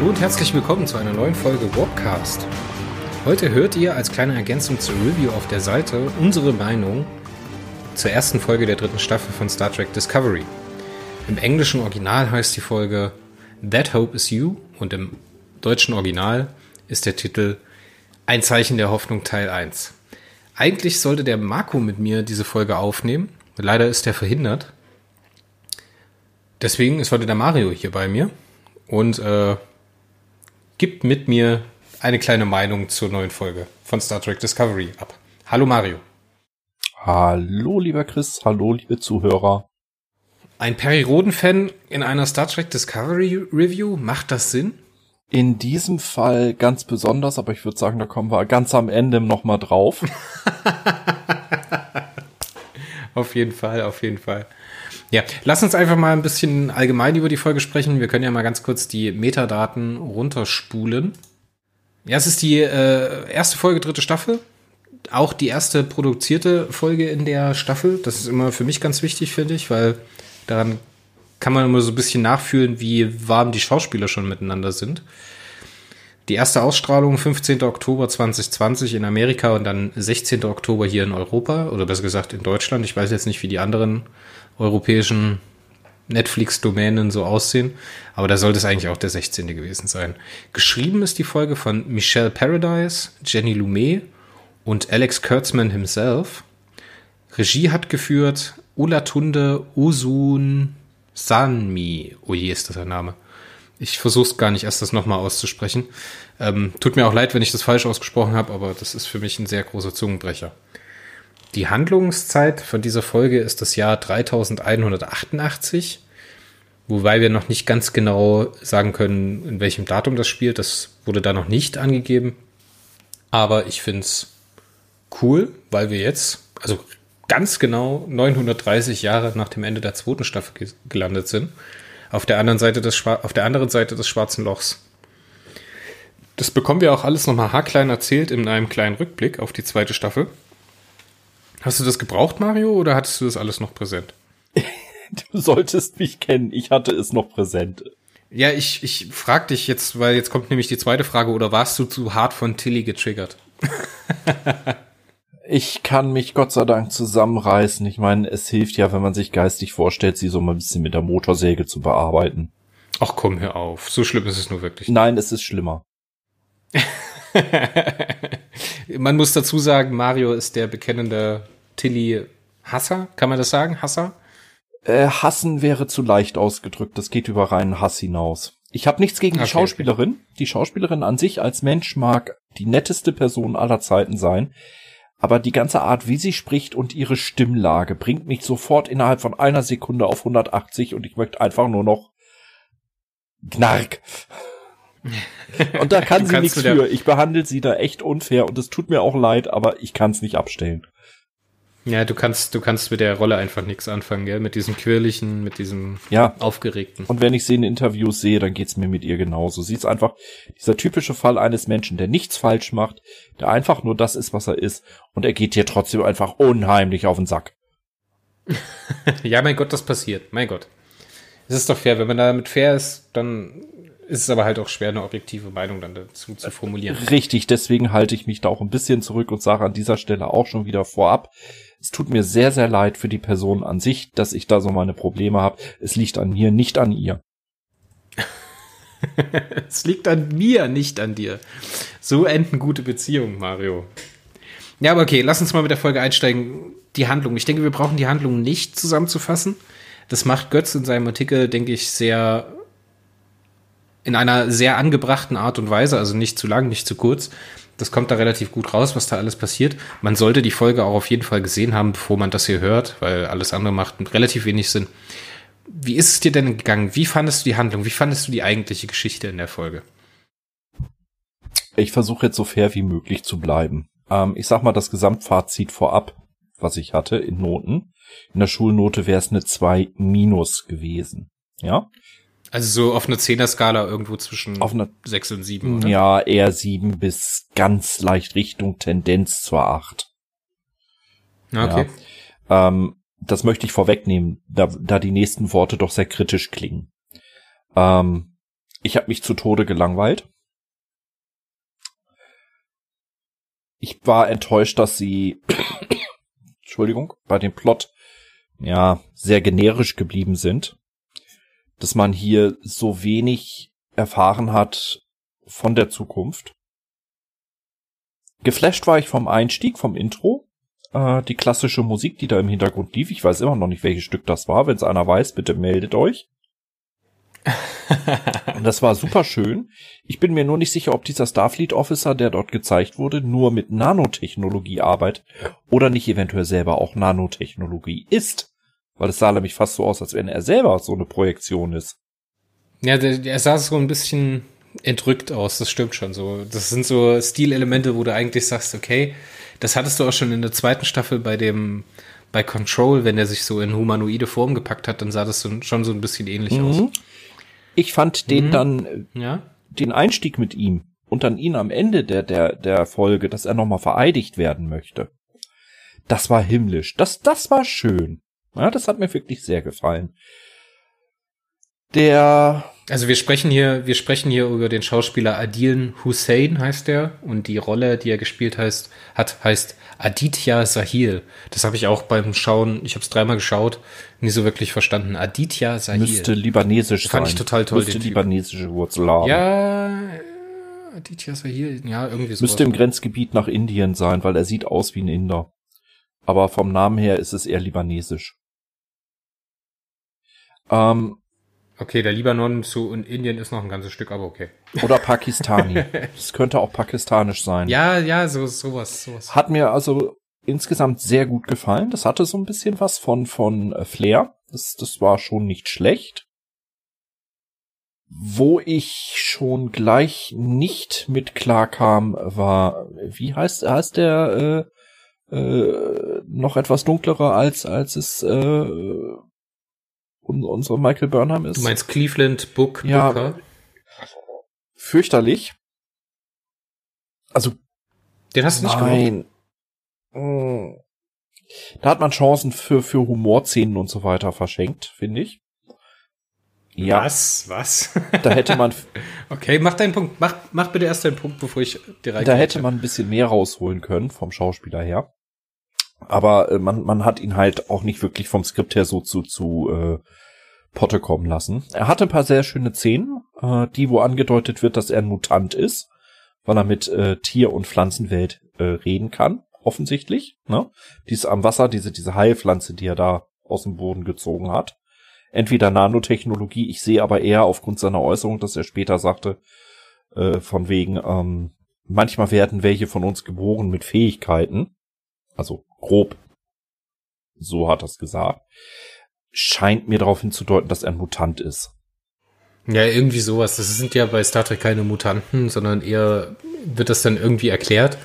Hallo und herzlich willkommen zu einer neuen Folge Warpcast. Heute hört ihr als kleine Ergänzung zur Review auf der Seite unsere Meinung zur ersten Folge der dritten Staffel von Star Trek Discovery. Im englischen Original heißt die Folge That Hope is You und im deutschen Original ist der Titel Ein Zeichen der Hoffnung Teil 1. Eigentlich sollte der Marco mit mir diese Folge aufnehmen. Leider ist er verhindert. Deswegen ist heute der Mario hier bei mir und äh, gibt mit mir eine kleine Meinung zur neuen Folge von Star Trek Discovery ab. Hallo Mario. Hallo lieber Chris, hallo liebe Zuhörer. Ein Perry Roden-Fan in einer Star Trek Discovery Review, macht das Sinn? In diesem Fall ganz besonders, aber ich würde sagen, da kommen wir ganz am Ende nochmal drauf. auf jeden Fall, auf jeden Fall. Ja, lass uns einfach mal ein bisschen allgemein über die Folge sprechen. Wir können ja mal ganz kurz die Metadaten runterspulen. Ja, es ist die äh, erste Folge, dritte Staffel. Auch die erste produzierte Folge in der Staffel. Das ist immer für mich ganz wichtig, finde ich, weil daran kann man immer so ein bisschen nachfühlen, wie warm die Schauspieler schon miteinander sind. Die erste Ausstrahlung 15. Oktober 2020 in Amerika und dann 16. Oktober hier in Europa oder besser gesagt in Deutschland. Ich weiß jetzt nicht, wie die anderen europäischen Netflix-Domänen so aussehen. Aber da sollte es eigentlich auch der 16. gewesen sein. Geschrieben ist die Folge von Michelle Paradise, Jenny Lumet und Alex Kurtzman himself. Regie hat geführt Olatunde Usun Sanmi. Oh je, ist das ein Name. Ich versuche es gar nicht erst das nochmal auszusprechen. Ähm, tut mir auch leid, wenn ich das falsch ausgesprochen habe, aber das ist für mich ein sehr großer Zungenbrecher. Die Handlungszeit von dieser Folge ist das Jahr 3188, wobei wir noch nicht ganz genau sagen können, in welchem Datum das spielt. Das wurde da noch nicht angegeben. Aber ich finde es cool, weil wir jetzt, also ganz genau 930 Jahre nach dem Ende der zweiten Staffel gelandet sind. Auf der anderen Seite des, auf der anderen Seite des Schwarzen Lochs. Das bekommen wir auch alles nochmal haarklein erzählt in einem kleinen Rückblick auf die zweite Staffel. Hast du das gebraucht, Mario, oder hattest du das alles noch präsent? du solltest mich kennen, ich hatte es noch präsent. Ja, ich, ich frag dich jetzt, weil jetzt kommt nämlich die zweite Frage, oder warst du zu hart von Tilly getriggert? ich kann mich Gott sei Dank zusammenreißen. Ich meine, es hilft ja, wenn man sich geistig vorstellt, sie so mal ein bisschen mit der Motorsäge zu bearbeiten. Ach komm, hör auf. So schlimm ist es nur wirklich. Nein, es ist schlimmer. man muss dazu sagen, Mario ist der bekennende Tilly Hasser. Kann man das sagen? Hasser? Äh, hassen wäre zu leicht ausgedrückt. Das geht über reinen Hass hinaus. Ich habe nichts gegen die okay, Schauspielerin. Okay. Die Schauspielerin an sich als Mensch mag die netteste Person aller Zeiten sein. Aber die ganze Art, wie sie spricht und ihre Stimmlage bringt mich sofort innerhalb von einer Sekunde auf 180 und ich möchte einfach nur noch Gnark. Und da kann sie nichts für. Ich behandle sie da echt unfair und es tut mir auch leid, aber ich kann es nicht abstellen. Ja, du kannst, du kannst mit der Rolle einfach nichts anfangen, gell? Mit diesem quirligen, mit diesem ja. aufgeregten. Und wenn ich sie in Interviews sehe, dann geht's mir mit ihr genauso. Sie ist einfach dieser typische Fall eines Menschen, der nichts falsch macht, der einfach nur das ist, was er ist, und er geht dir trotzdem einfach unheimlich auf den Sack. ja, mein Gott, das passiert. Mein Gott. Es ist doch fair, wenn man damit fair ist, dann ist es aber halt auch schwer, eine objektive Meinung dann dazu zu formulieren. Richtig, deswegen halte ich mich da auch ein bisschen zurück und sage an dieser Stelle auch schon wieder vorab, es tut mir sehr, sehr leid für die Person an sich, dass ich da so meine Probleme habe. Es liegt an mir, nicht an ihr. es liegt an mir, nicht an dir. So enden gute Beziehungen, Mario. Ja, aber okay, lass uns mal mit der Folge einsteigen. Die Handlung. Ich denke, wir brauchen die Handlung nicht zusammenzufassen. Das macht Götz in seinem Artikel, denke ich, sehr in einer sehr angebrachten Art und Weise, also nicht zu lang, nicht zu kurz. Das kommt da relativ gut raus, was da alles passiert. Man sollte die Folge auch auf jeden Fall gesehen haben, bevor man das hier hört, weil alles andere macht relativ wenig Sinn. Wie ist es dir denn gegangen? Wie fandest du die Handlung? Wie fandest du die eigentliche Geschichte in der Folge? Ich versuche jetzt so fair wie möglich zu bleiben. Ähm, ich sag mal das Gesamtfazit vorab, was ich hatte in Noten. In der Schulnote wäre es eine 2 minus gewesen. Ja. Also so auf einer Zehner-Skala irgendwo zwischen auf einer, 6 und 7, oder? Ja, eher 7 bis ganz leicht Richtung Tendenz zur 8. Okay. Ja. Ähm, das möchte ich vorwegnehmen, da, da die nächsten Worte doch sehr kritisch klingen. Ähm, Ich habe mich zu Tode gelangweilt. Ich war enttäuscht, dass sie, Entschuldigung, bei dem Plot ja sehr generisch geblieben sind, dass man hier so wenig erfahren hat von der Zukunft. Geflasht war ich vom Einstieg, vom Intro. Äh, die klassische Musik, die da im Hintergrund lief. Ich weiß immer noch nicht, welches Stück das war. Wenn es einer weiß, bitte meldet euch. Und das war super schön. Ich bin mir nur nicht sicher, ob dieser Starfleet Officer, der dort gezeigt wurde, nur mit Nanotechnologie arbeitet oder nicht eventuell selber auch Nanotechnologie ist. Weil es sah nämlich fast so aus, als wenn er selber so eine Projektion ist. Ja, der, der sah so ein bisschen entrückt aus, das stimmt schon so. Das sind so Stilelemente, wo du eigentlich sagst, okay, das hattest du auch schon in der zweiten Staffel bei dem, bei Control, wenn er sich so in humanoide Form gepackt hat, dann sah das so, schon so ein bisschen ähnlich mhm. aus. Ich fand den mhm. dann, äh, ja? den Einstieg mit ihm und dann ihn am Ende der, der, der Folge, dass er nochmal vereidigt werden möchte. Das war himmlisch. Das, das war schön. Ja, das hat mir wirklich sehr gefallen. Der. Also wir sprechen hier, wir sprechen hier über den Schauspieler Adil Hussein heißt der und die Rolle, die er gespielt heißt, hat heißt Aditya Sahil. Das habe ich auch beim Schauen, ich habe es dreimal geschaut, nie so wirklich verstanden. Aditya Sahil. Müsste libanesisch Fand sein. ich total toll. Müsste libanesische Wurzel haben. Ja, Aditya Sahil, ja, irgendwie so. Müsste im Grenzgebiet nach Indien sein, weil er sieht aus wie ein Inder. Aber vom Namen her ist es eher libanesisch. Ähm, okay, der Libanon zu Indien ist noch ein ganzes Stück, aber okay. Oder Pakistani. Es könnte auch pakistanisch sein. Ja, ja, so sowas, sowas. Hat mir also insgesamt sehr gut gefallen. Das hatte so ein bisschen was von von äh, Flair. Das das war schon nicht schlecht. Wo ich schon gleich nicht mit klar kam, war wie heißt heißt der äh, äh, noch etwas dunklerer als als es äh, unsere Michael Burnham ist. Du meinst Cleveland Book ja, Booker? Fürchterlich. Also. Den hast du nicht Nein. Hm. Da hat man Chancen für, für Humorszenen und so weiter verschenkt, finde ich. Ja. Was? Was? Da hätte man. okay, mach deinen Punkt. Mach, mach bitte erst deinen Punkt, bevor ich direkt. Da hätte man ein bisschen mehr rausholen können vom Schauspieler her aber äh, man, man hat ihn halt auch nicht wirklich vom Skript her so zu, zu äh, Potte kommen lassen. Er hatte ein paar sehr schöne Szenen, äh, die wo angedeutet wird, dass er ein Mutant ist, weil er mit äh, Tier- und Pflanzenwelt äh, reden kann, offensichtlich. Ne? Dies am Wasser, diese, diese Heilpflanze, die er da aus dem Boden gezogen hat. Entweder Nanotechnologie, ich sehe aber eher aufgrund seiner Äußerung, dass er später sagte, äh, von wegen, ähm, manchmal werden welche von uns geboren mit Fähigkeiten, also grob, so hat er es gesagt, scheint mir darauf hinzudeuten, dass er ein Mutant ist. Ja, irgendwie sowas. Das sind ja bei Star Trek keine Mutanten, sondern eher wird das dann irgendwie erklärt.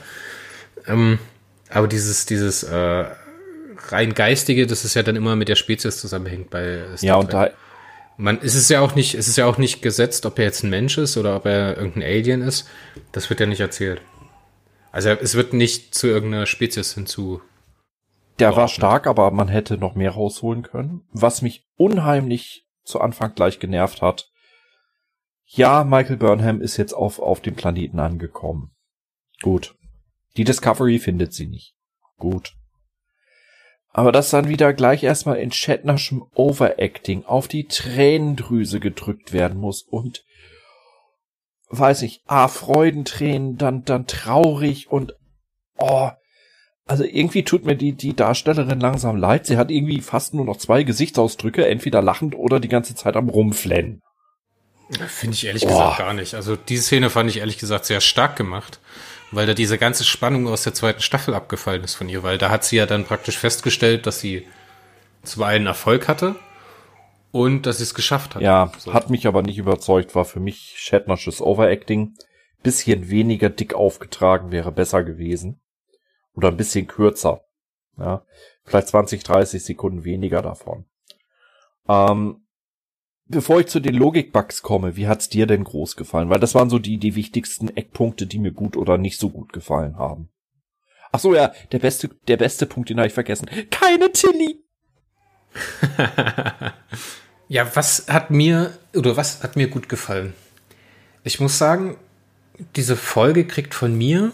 Ähm, aber dieses, dieses äh, rein geistige, das ist ja dann immer mit der Spezies zusammenhängt bei Star ja, Trek. und da man ist es ja auch nicht, es ist ja auch nicht gesetzt, ob er jetzt ein Mensch ist oder ob er irgendein Alien ist. Das wird ja nicht erzählt. Also es wird nicht zu irgendeiner Spezies hinzu der war stark, aber man hätte noch mehr rausholen können. Was mich unheimlich zu Anfang gleich genervt hat. Ja, Michael Burnham ist jetzt auf, auf dem Planeten angekommen. Gut. Die Discovery findet sie nicht. Gut. Aber dass dann wieder gleich erstmal in Shatnerschem Overacting auf die Tränendrüse gedrückt werden muss und weiß ich, ah, Freudentränen, dann, dann traurig und oh, also irgendwie tut mir die, die Darstellerin langsam leid. Sie hat irgendwie fast nur noch zwei Gesichtsausdrücke, entweder lachend oder die ganze Zeit am Rumflennen. Finde ich ehrlich oh. gesagt gar nicht. Also diese Szene fand ich ehrlich gesagt sehr stark gemacht, weil da diese ganze Spannung aus der zweiten Staffel abgefallen ist von ihr, weil da hat sie ja dann praktisch festgestellt, dass sie zwar einen Erfolg hatte und dass sie es geschafft hat. Ja, so. hat mich aber nicht überzeugt, war für mich Shatnersches Overacting. Bisschen weniger dick aufgetragen wäre besser gewesen. Oder ein bisschen kürzer. Ja, vielleicht 20, 30 Sekunden weniger davon. Ähm, bevor ich zu den Logik-Bugs komme, wie hat's dir denn groß gefallen? Weil das waren so die, die wichtigsten Eckpunkte, die mir gut oder nicht so gut gefallen haben. Ach so, ja, der beste, der beste Punkt, den habe ich vergessen. Keine Tilly! ja, was hat mir, oder was hat mir gut gefallen? Ich muss sagen, diese Folge kriegt von mir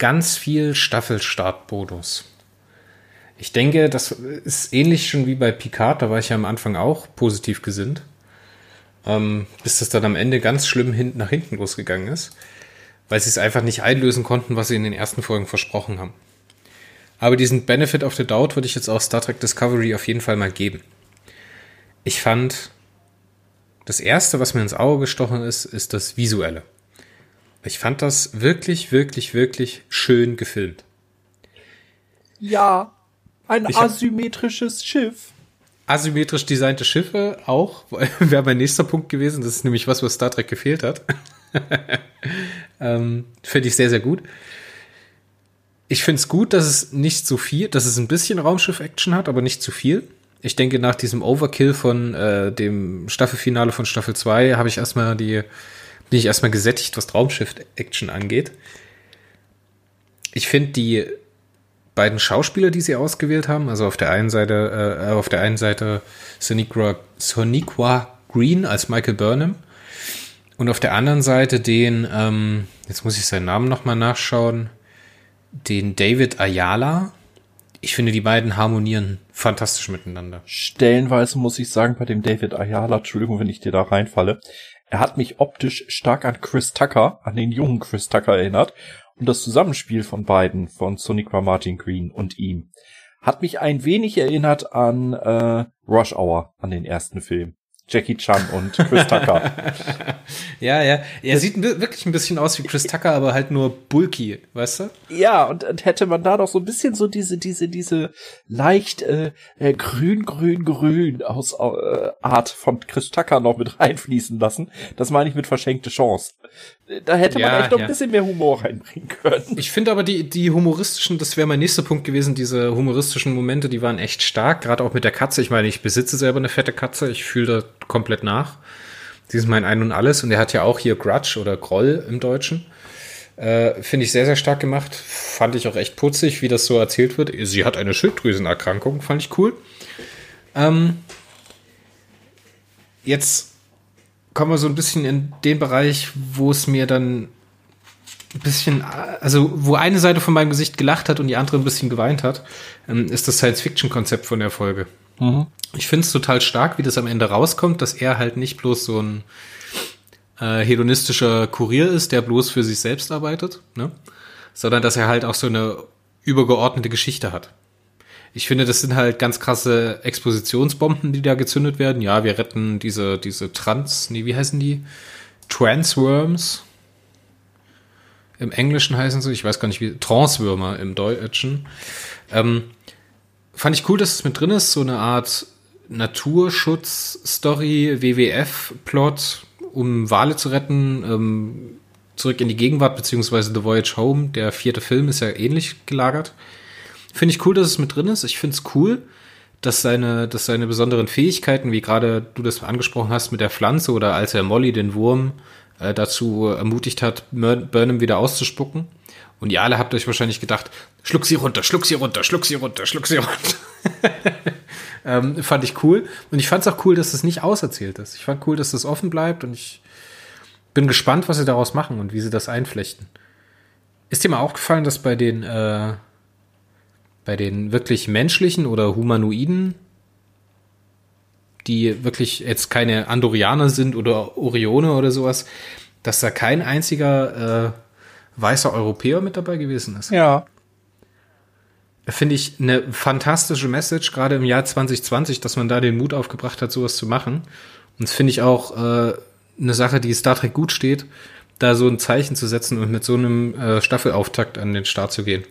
ganz viel Staffelstartbonus. Ich denke, das ist ähnlich schon wie bei Picard, da war ich ja am Anfang auch positiv gesinnt. Ähm, bis das dann am Ende ganz schlimm hin nach hinten losgegangen ist, weil sie es einfach nicht einlösen konnten, was sie in den ersten Folgen versprochen haben. Aber diesen Benefit of the Doubt würde ich jetzt auch Star Trek Discovery auf jeden Fall mal geben. Ich fand, das erste, was mir ins Auge gestochen ist, ist das Visuelle. Ich fand das wirklich, wirklich, wirklich schön gefilmt. Ja, ein ich asymmetrisches Schiff. Asymmetrisch designte Schiffe auch, wäre mein nächster Punkt gewesen. Das ist nämlich was, was Star Trek gefehlt hat. ähm, finde ich sehr, sehr gut. Ich finde es gut, dass es nicht zu viel, dass es ein bisschen Raumschiff-Action hat, aber nicht zu viel. Ich denke, nach diesem Overkill von äh, dem Staffelfinale von Staffel 2 habe ich erstmal die, bin ich erstmal gesättigt, was Raumschiff-Action angeht. Ich finde die beiden Schauspieler, die sie ausgewählt haben, also auf der einen Seite, äh, auf der einen Seite Soniqua, Soniqua Green als Michael Burnham und auf der anderen Seite den, ähm, jetzt muss ich seinen Namen nochmal nachschauen, den David Ayala. Ich finde, die beiden harmonieren fantastisch miteinander. Stellenweise muss ich sagen, bei dem David Ayala, Entschuldigung, wenn ich dir da reinfalle, er hat mich optisch stark an Chris Tucker, an den jungen Chris Tucker erinnert. Und das Zusammenspiel von beiden, von Sonicra Martin Green und ihm, hat mich ein wenig erinnert an äh, Rush Hour, an den ersten Film. Jackie Chan und Chris Tucker. ja, ja. Er sieht wirklich ein bisschen aus wie Chris Tucker, aber halt nur bulky, weißt du? Ja, und, und hätte man da doch so ein bisschen so diese, diese, diese leicht äh, äh, grün, grün, grün aus äh, Art von Chris Tucker noch mit reinfließen lassen. Das meine ich mit verschenkte Chance. Da hätte ja, man echt noch ja. ein bisschen mehr Humor reinbringen können. Ich finde aber die, die humoristischen, das wäre mein nächster Punkt gewesen, diese humoristischen Momente, die waren echt stark, gerade auch mit der Katze. Ich meine, ich besitze selber eine fette Katze, ich fühle da komplett nach. Sie ist mein Ein und Alles und er hat ja auch hier Grudge oder Groll im Deutschen. Äh, Finde ich sehr, sehr stark gemacht. Fand ich auch echt putzig, wie das so erzählt wird. Sie hat eine Schilddrüsenerkrankung, fand ich cool. Ähm, jetzt kommen wir so ein bisschen in den Bereich, wo es mir dann ein bisschen, also wo eine Seite von meinem Gesicht gelacht hat und die andere ein bisschen geweint hat, ähm, ist das Science-Fiction-Konzept von der Folge. Mhm. Ich finde es total stark, wie das am Ende rauskommt, dass er halt nicht bloß so ein äh, hedonistischer Kurier ist, der bloß für sich selbst arbeitet, ne? sondern dass er halt auch so eine übergeordnete Geschichte hat. Ich finde, das sind halt ganz krasse Expositionsbomben, die da gezündet werden. Ja, wir retten diese, diese Trans, nee, wie heißen die? Transworms. Im Englischen heißen sie, ich weiß gar nicht wie, Transwürmer im Deutschen. Ähm, fand ich cool, dass es mit drin ist, so eine Art Naturschutz-Story, WWF-Plot, um Wale zu retten, ähm, zurück in die Gegenwart, beziehungsweise The Voyage Home. Der vierte Film ist ja ähnlich gelagert. Finde ich cool, dass es mit drin ist. Ich finde es cool, dass seine, dass seine besonderen Fähigkeiten, wie gerade du das angesprochen hast mit der Pflanze oder als er Molly, den Wurm, äh, dazu ermutigt hat, Burnham wieder auszuspucken, und ihr alle habt euch wahrscheinlich gedacht, schluck sie runter, schluck sie runter, schluck sie runter, schluck sie runter. ähm, fand ich cool. Und ich fand es auch cool, dass es nicht auserzählt ist. Ich fand cool, dass das offen bleibt und ich bin gespannt, was sie daraus machen und wie sie das einflechten. Ist dir mal aufgefallen, dass bei den, äh, bei den wirklich menschlichen oder humanoiden, die wirklich jetzt keine Andorianer sind oder Orione oder sowas, dass da kein einziger äh, weißer Europäer mit dabei gewesen ist. Ja. Finde ich eine fantastische Message, gerade im Jahr 2020, dass man da den Mut aufgebracht hat, sowas zu machen. Und das finde ich auch äh, eine Sache, die Star Trek gut steht, da so ein Zeichen zu setzen und mit so einem äh, Staffelauftakt an den Start zu gehen.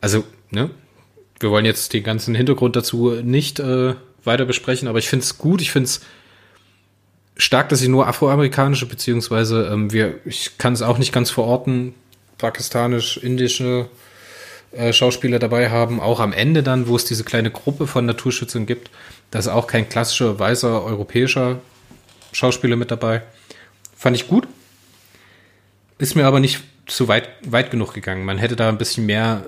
Also, ne? Wir wollen jetzt den ganzen Hintergrund dazu nicht äh, weiter besprechen, aber ich finde es gut, ich finde es stark, dass sie nur afroamerikanische, beziehungsweise ähm, wir, ich kann es auch nicht ganz verorten, pakistanisch, indische äh, Schauspieler dabei haben, auch am Ende dann, wo es diese kleine Gruppe von Naturschützern gibt, da ist auch kein klassischer weißer europäischer Schauspieler mit dabei. Fand ich gut. Ist mir aber nicht zu weit, weit genug gegangen. Man hätte da ein bisschen mehr,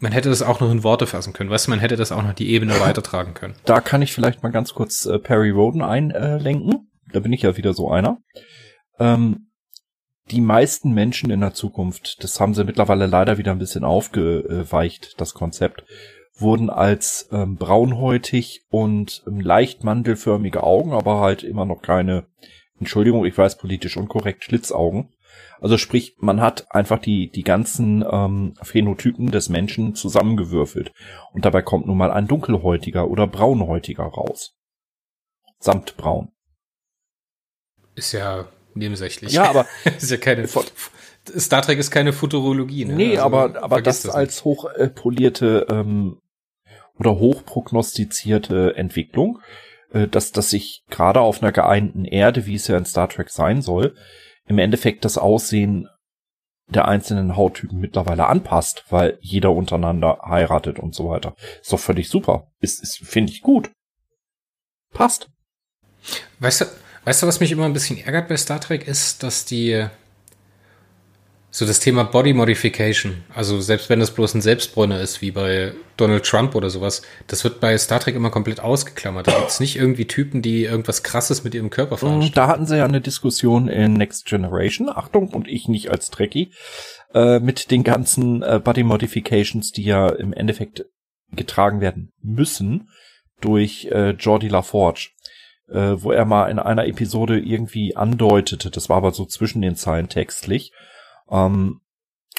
man hätte das auch noch in Worte fassen können. Weißt du, man hätte das auch noch die Ebene weitertragen können. Da kann ich vielleicht mal ganz kurz äh, Perry Roden einlenken da bin ich ja wieder so einer. Ähm, die meisten Menschen in der Zukunft, das haben sie mittlerweile leider wieder ein bisschen aufgeweicht, das Konzept, wurden als ähm, braunhäutig und ähm, leicht mandelförmige Augen, aber halt immer noch keine, Entschuldigung, ich weiß politisch unkorrekt, Schlitzaugen. Also sprich, man hat einfach die, die ganzen ähm, Phänotypen des Menschen zusammengewürfelt. Und dabei kommt nun mal ein dunkelhäutiger oder braunhäutiger raus. Samtbraun. Ist ja nebensächlich. Ja, aber ist ja keine Star Trek ist keine Futurologie, ne? Nee, also, aber aber das, das als hochpolierte ähm, oder hochprognostizierte Entwicklung, äh, dass dass sich gerade auf einer geeinten Erde, wie es ja in Star Trek sein soll, im Endeffekt das Aussehen der einzelnen Hauttypen mittlerweile anpasst, weil jeder untereinander heiratet und so weiter. Ist doch völlig super. Ist, ist finde ich gut. Passt. Weißt du, Weißt du, was mich immer ein bisschen ärgert bei Star Trek ist, dass die so das Thema Body Modification, also selbst wenn das bloß ein Selbstbräuner ist, wie bei Donald Trump oder sowas, das wird bei Star Trek immer komplett ausgeklammert. Da gibt es nicht irgendwie Typen, die irgendwas krasses mit ihrem Körper veranstalten. Da hatten sie ja eine Diskussion in Next Generation, Achtung, und ich nicht als Trekkie, äh, mit den ganzen äh, Body Modifications, die ja im Endeffekt getragen werden müssen durch äh, Jordi LaForge äh, wo er mal in einer Episode irgendwie andeutete, das war aber so zwischen den Zeilen textlich, ähm,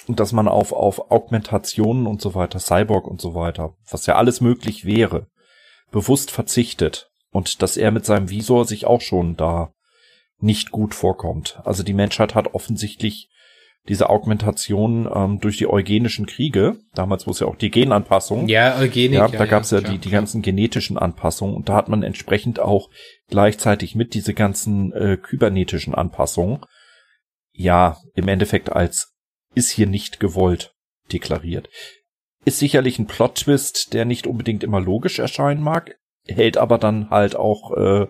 dass man auf, auf Augmentationen und so weiter, Cyborg und so weiter, was ja alles möglich wäre, bewusst verzichtet und dass er mit seinem Visor sich auch schon da nicht gut vorkommt. Also die Menschheit hat offensichtlich diese Augmentation ähm, durch die eugenischen Kriege, damals wo es ja auch die Genanpassung. Ja, Eugenik. Ja, da ja, gab es ja, ja die, die ganzen genetischen Anpassungen und da hat man entsprechend auch gleichzeitig mit diese ganzen äh, kybernetischen Anpassungen ja im Endeffekt als ist hier nicht gewollt deklariert. Ist sicherlich ein Plot-Twist, der nicht unbedingt immer logisch erscheinen mag, hält aber dann halt auch äh,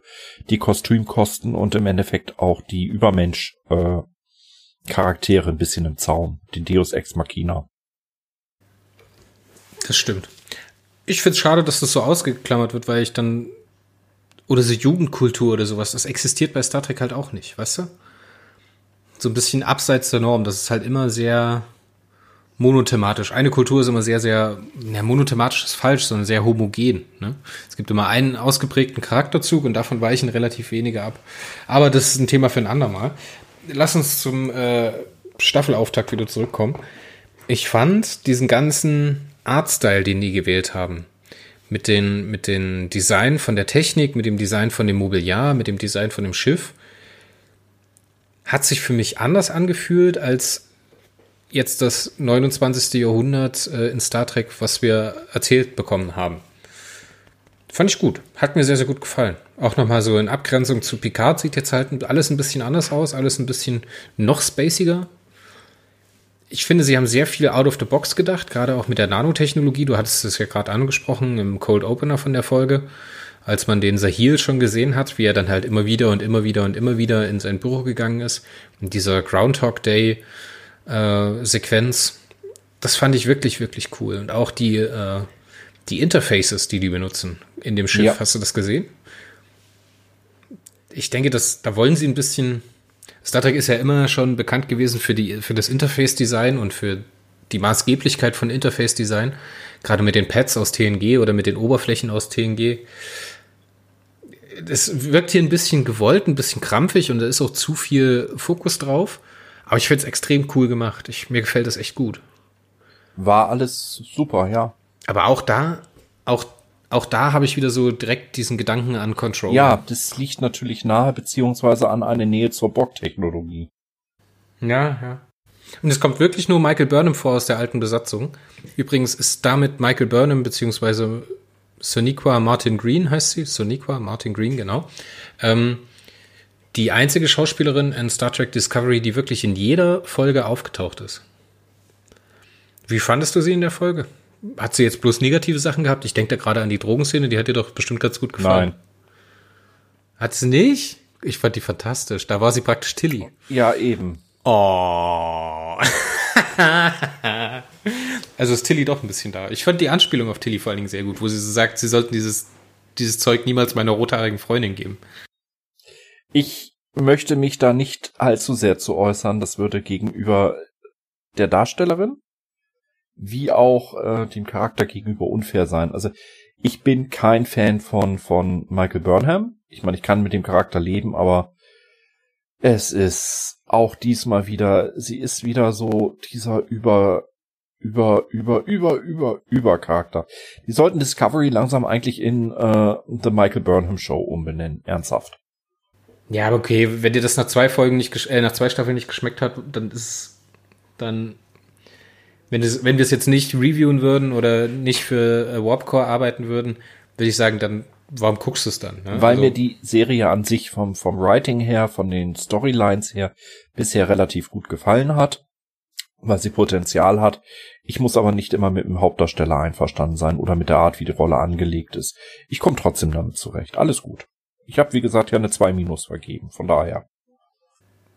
die Kostümkosten und im Endeffekt auch die Übermensch äh, Charaktere ein bisschen im Zaum. Den Deus Ex Machina. Das stimmt. Ich find's schade, dass das so ausgeklammert wird, weil ich dann oder so Jugendkultur oder sowas, das existiert bei Star Trek halt auch nicht, weißt du? So ein bisschen abseits der Norm, das ist halt immer sehr monothematisch. Eine Kultur ist immer sehr, sehr, ja, monothematisch ist falsch, sondern sehr homogen. Ne? Es gibt immer einen ausgeprägten Charakterzug und davon weichen relativ wenige ab. Aber das ist ein Thema für ein andermal lass uns zum äh, Staffelauftakt wieder zurückkommen. Ich fand diesen ganzen Artstyle, den die gewählt haben, mit den, mit den Design von der Technik, mit dem Design von dem Mobiliar, mit dem Design von dem Schiff, hat sich für mich anders angefühlt als jetzt das 29. Jahrhundert äh, in Star Trek, was wir erzählt bekommen haben. Fand ich gut. Hat mir sehr, sehr gut gefallen. Auch nochmal so in Abgrenzung zu Picard sieht jetzt halt alles ein bisschen anders aus, alles ein bisschen noch spaciger. Ich finde, sie haben sehr viel out of the box gedacht, gerade auch mit der Nanotechnologie. Du hattest es ja gerade angesprochen im Cold Opener von der Folge, als man den Sahil schon gesehen hat, wie er dann halt immer wieder und immer wieder und immer wieder in sein Büro gegangen ist. Und dieser Groundhog Day äh, Sequenz, das fand ich wirklich, wirklich cool. Und auch die äh, die Interfaces, die die benutzen in dem Schiff. Ja. Hast du das gesehen? Ich denke, dass da wollen sie ein bisschen. Star Trek ist ja immer schon bekannt gewesen für die für das Interface-Design und für die Maßgeblichkeit von Interface-Design. Gerade mit den Pads aus TNG oder mit den Oberflächen aus TNG. Es wirkt hier ein bisschen gewollt, ein bisschen krampfig und da ist auch zu viel Fokus drauf. Aber ich finde es extrem cool gemacht. Ich, mir gefällt das echt gut. War alles super, ja. Aber auch da, auch, auch da habe ich wieder so direkt diesen Gedanken an Control. Ja, das liegt natürlich nahe, beziehungsweise an eine Nähe zur Bock-Technologie. Ja, ja. Und es kommt wirklich nur Michael Burnham vor aus der alten Besatzung. Übrigens ist damit Michael Burnham beziehungsweise Soniqua Martin Green heißt sie, Soniqua Martin Green, genau. Ähm, die einzige Schauspielerin in Star Trek Discovery, die wirklich in jeder Folge aufgetaucht ist. Wie fandest du sie in der Folge? Hat sie jetzt bloß negative Sachen gehabt? Ich denke da gerade an die Drogenszene, die hat dir doch bestimmt ganz gut gefallen. Nein. Hat sie nicht? Ich fand die fantastisch. Da war sie praktisch Tilly. Ja, eben. Oh. also ist Tilly doch ein bisschen da. Ich fand die Anspielung auf Tilly vor allen Dingen sehr gut, wo sie so sagt, sie sollten dieses, dieses Zeug niemals meiner rothaarigen Freundin geben. Ich möchte mich da nicht allzu sehr zu äußern. Das würde gegenüber der Darstellerin wie auch äh, dem Charakter gegenüber unfair sein. Also ich bin kein Fan von von Michael Burnham. Ich meine, ich kann mit dem Charakter leben, aber es ist auch diesmal wieder, sie ist wieder so dieser über über, über, über, über, über Charakter. Die sollten Discovery langsam eigentlich in äh, The Michael Burnham Show umbenennen. Ernsthaft. Ja, aber okay, wenn dir das nach zwei Folgen nicht, äh, nach zwei Staffeln nicht geschmeckt hat, dann ist, dann, wenn, das, wenn wir es jetzt nicht reviewen würden oder nicht für äh, Warpcore arbeiten würden, würde ich sagen, dann, warum guckst du es dann? Ne? Weil also, mir die Serie an sich vom, vom Writing her, von den Storylines her bisher relativ gut gefallen hat weil sie Potenzial hat. Ich muss aber nicht immer mit dem Hauptdarsteller einverstanden sein oder mit der Art, wie die Rolle angelegt ist. Ich komme trotzdem damit zurecht. Alles gut. Ich habe, wie gesagt, ja eine 2 Minus vergeben. Von daher.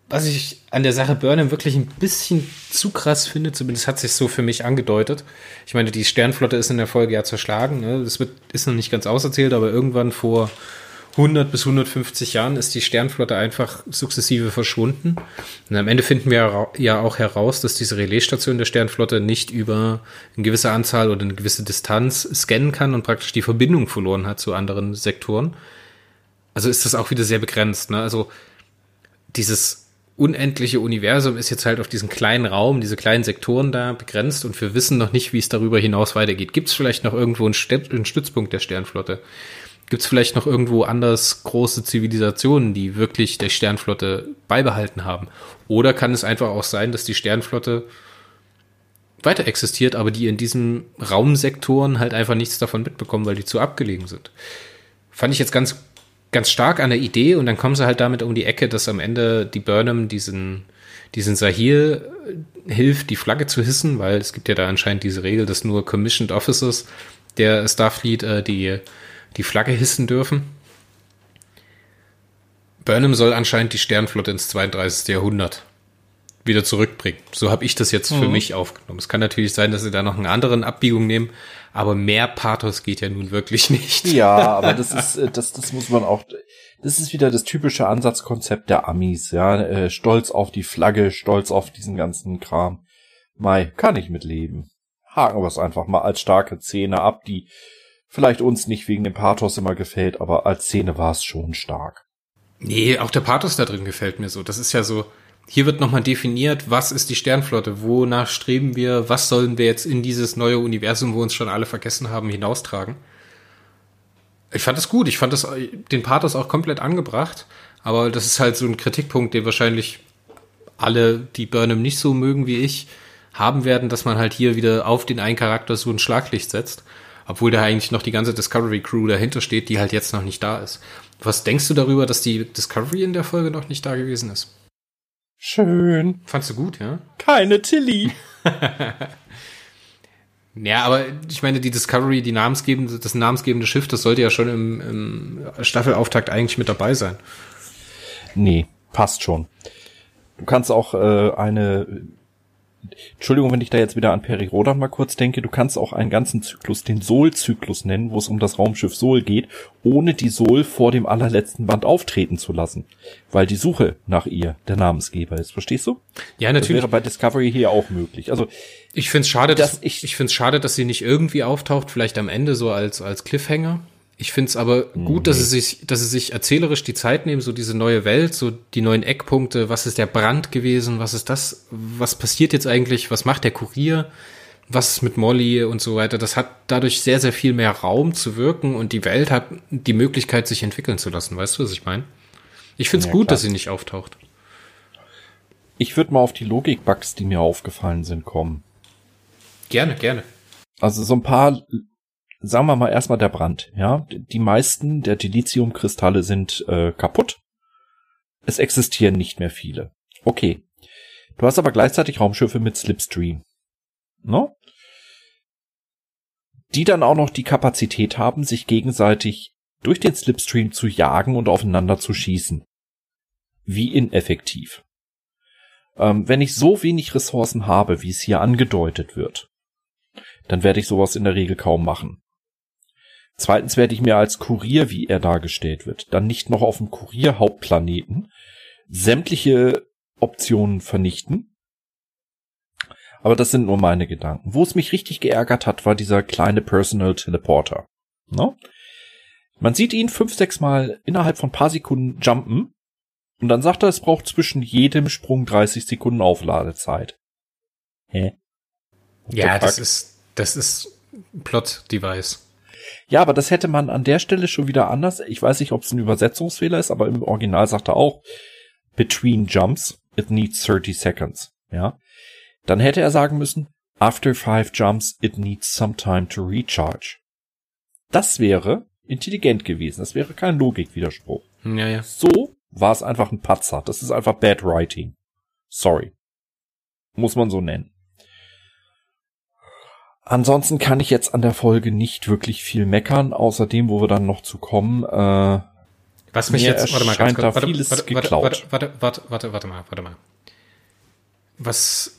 Was ich an der Sache Burnham wirklich ein bisschen zu krass finde, zumindest hat sich so für mich angedeutet. Ich meine, die Sternflotte ist in der Folge ja zerschlagen. Ne? Das wird, ist noch nicht ganz auserzählt, aber irgendwann vor 100 bis 150 Jahren ist die Sternflotte einfach sukzessive verschwunden. Und am Ende finden wir ja auch heraus, dass diese Relaisstation der Sternflotte nicht über eine gewisse Anzahl oder eine gewisse Distanz scannen kann und praktisch die Verbindung verloren hat zu anderen Sektoren. Also ist das auch wieder sehr begrenzt. Ne? Also dieses unendliche Universum ist jetzt halt auf diesen kleinen Raum, diese kleinen Sektoren da begrenzt und wir wissen noch nicht, wie es darüber hinaus weitergeht. Gibt es vielleicht noch irgendwo einen, Stützpunkt der Sternflotte? Gibt es vielleicht noch irgendwo anders große Zivilisationen, die wirklich der Sternflotte beibehalten haben? Oder kann es einfach auch sein, dass die Sternflotte weiter existiert, aber die in diesen Raumsektoren halt einfach nichts davon mitbekommen, weil die zu abgelegen sind? Fand ich jetzt ganz, ganz stark an der Idee und dann kommen sie halt damit um die Ecke, dass am Ende die Burnham diesen, diesen Sahil hilft, die Flagge zu hissen, weil es gibt ja da anscheinend diese Regel, dass nur Commissioned Officers der Starfleet äh, die die Flagge hissen dürfen. Burnham soll anscheinend die Sternflotte ins 32. Jahrhundert wieder zurückbringen. So habe ich das jetzt mhm. für mich aufgenommen. Es kann natürlich sein, dass sie da noch eine andere Abbiegung nehmen, aber mehr Pathos geht ja nun wirklich nicht. Ja, aber das ist, äh, das, das muss man auch, das ist wieder das typische Ansatzkonzept der Amis, ja, äh, stolz auf die Flagge, stolz auf diesen ganzen Kram. Mai, kann ich mitleben. Haken wir es einfach mal als starke Szene ab, die vielleicht uns nicht wegen dem Pathos immer gefällt, aber als Szene war es schon stark. Nee, auch der Pathos da drin gefällt mir so. Das ist ja so, hier wird nochmal definiert, was ist die Sternflotte, wonach streben wir, was sollen wir jetzt in dieses neue Universum, wo uns schon alle vergessen haben, hinaustragen. Ich fand das gut, ich fand das, den Pathos auch komplett angebracht, aber das ist halt so ein Kritikpunkt, den wahrscheinlich alle, die Burnham nicht so mögen wie ich, haben werden, dass man halt hier wieder auf den einen Charakter so ein Schlaglicht setzt obwohl da eigentlich noch die ganze Discovery Crew dahinter steht, die halt jetzt noch nicht da ist. Was denkst du darüber, dass die Discovery in der Folge noch nicht da gewesen ist? Schön. Fandst du gut, ja? Keine Tilly. ja, aber ich meine, die Discovery, die namensgebende, das namensgebende Schiff, das sollte ja schon im, im Staffelauftakt eigentlich mit dabei sein. Nee, passt schon. Du kannst auch äh, eine Entschuldigung, wenn ich da jetzt wieder an Peri Rodan mal kurz denke, du kannst auch einen ganzen Zyklus, den Sol-Zyklus nennen, wo es um das Raumschiff Sol geht, ohne die Sol vor dem allerletzten Band auftreten zu lassen. Weil die Suche nach ihr der Namensgeber ist. Verstehst du? Ja, natürlich. Das wäre bei Discovery hier auch möglich. Also ich finde es schade, dass, dass ich, ich finde es schade, dass sie nicht irgendwie auftaucht, vielleicht am Ende so als als Cliffhanger. Ich finde es aber gut, mhm. dass sie sich, dass sie sich erzählerisch die Zeit nehmen, so diese neue Welt, so die neuen Eckpunkte, was ist der Brand gewesen, was ist das, was passiert jetzt eigentlich, was macht der Kurier, was ist mit Molly und so weiter. Das hat dadurch sehr, sehr viel mehr Raum zu wirken und die Welt hat die Möglichkeit, sich entwickeln zu lassen. Weißt du, was ich meine? Ich finde es ja, gut, klar. dass sie nicht auftaucht. Ich würde mal auf die Logik-Bugs, die mir aufgefallen sind, kommen. Gerne, gerne. Also so ein paar sagen wir mal erstmal der Brand. Ja, die meisten der Dilithium-Kristalle sind äh, kaputt. Es existieren nicht mehr viele. Okay. Du hast aber gleichzeitig Raumschiffe mit Slipstream. No? Die dann auch noch die Kapazität haben, sich gegenseitig durch den Slipstream zu jagen und aufeinander zu schießen. Wie ineffektiv. Ähm, wenn ich so wenig Ressourcen habe, wie es hier angedeutet wird, dann werde ich sowas in der Regel kaum machen. Zweitens werde ich mir als Kurier, wie er dargestellt wird, dann nicht noch auf dem Kurier-Hauptplaneten sämtliche Optionen vernichten. Aber das sind nur meine Gedanken. Wo es mich richtig geärgert hat, war dieser kleine Personal Teleporter. No? Man sieht ihn fünf, sechs Mal innerhalb von paar Sekunden jumpen und dann sagt er, es braucht zwischen jedem Sprung 30 Sekunden Aufladezeit. Hä? Ja, das ist, das ist Plot-Device. Ja, aber das hätte man an der Stelle schon wieder anders. Ich weiß nicht, ob es ein Übersetzungsfehler ist, aber im Original sagt er auch, between jumps, it needs 30 seconds. Ja. Dann hätte er sagen müssen, after five jumps, it needs some time to recharge. Das wäre intelligent gewesen. Das wäre kein Logikwiderspruch. Ja, ja. So war es einfach ein Patzer. Das ist einfach Bad Writing. Sorry. Muss man so nennen. Ansonsten kann ich jetzt an der Folge nicht wirklich viel meckern, außerdem, wo wir dann noch zu kommen. Äh, Was mich jetzt, warte mal, ganz kurz, warte, vieles warte, geklaut. Warte, warte, warte, warte, warte mal, warte mal. Was,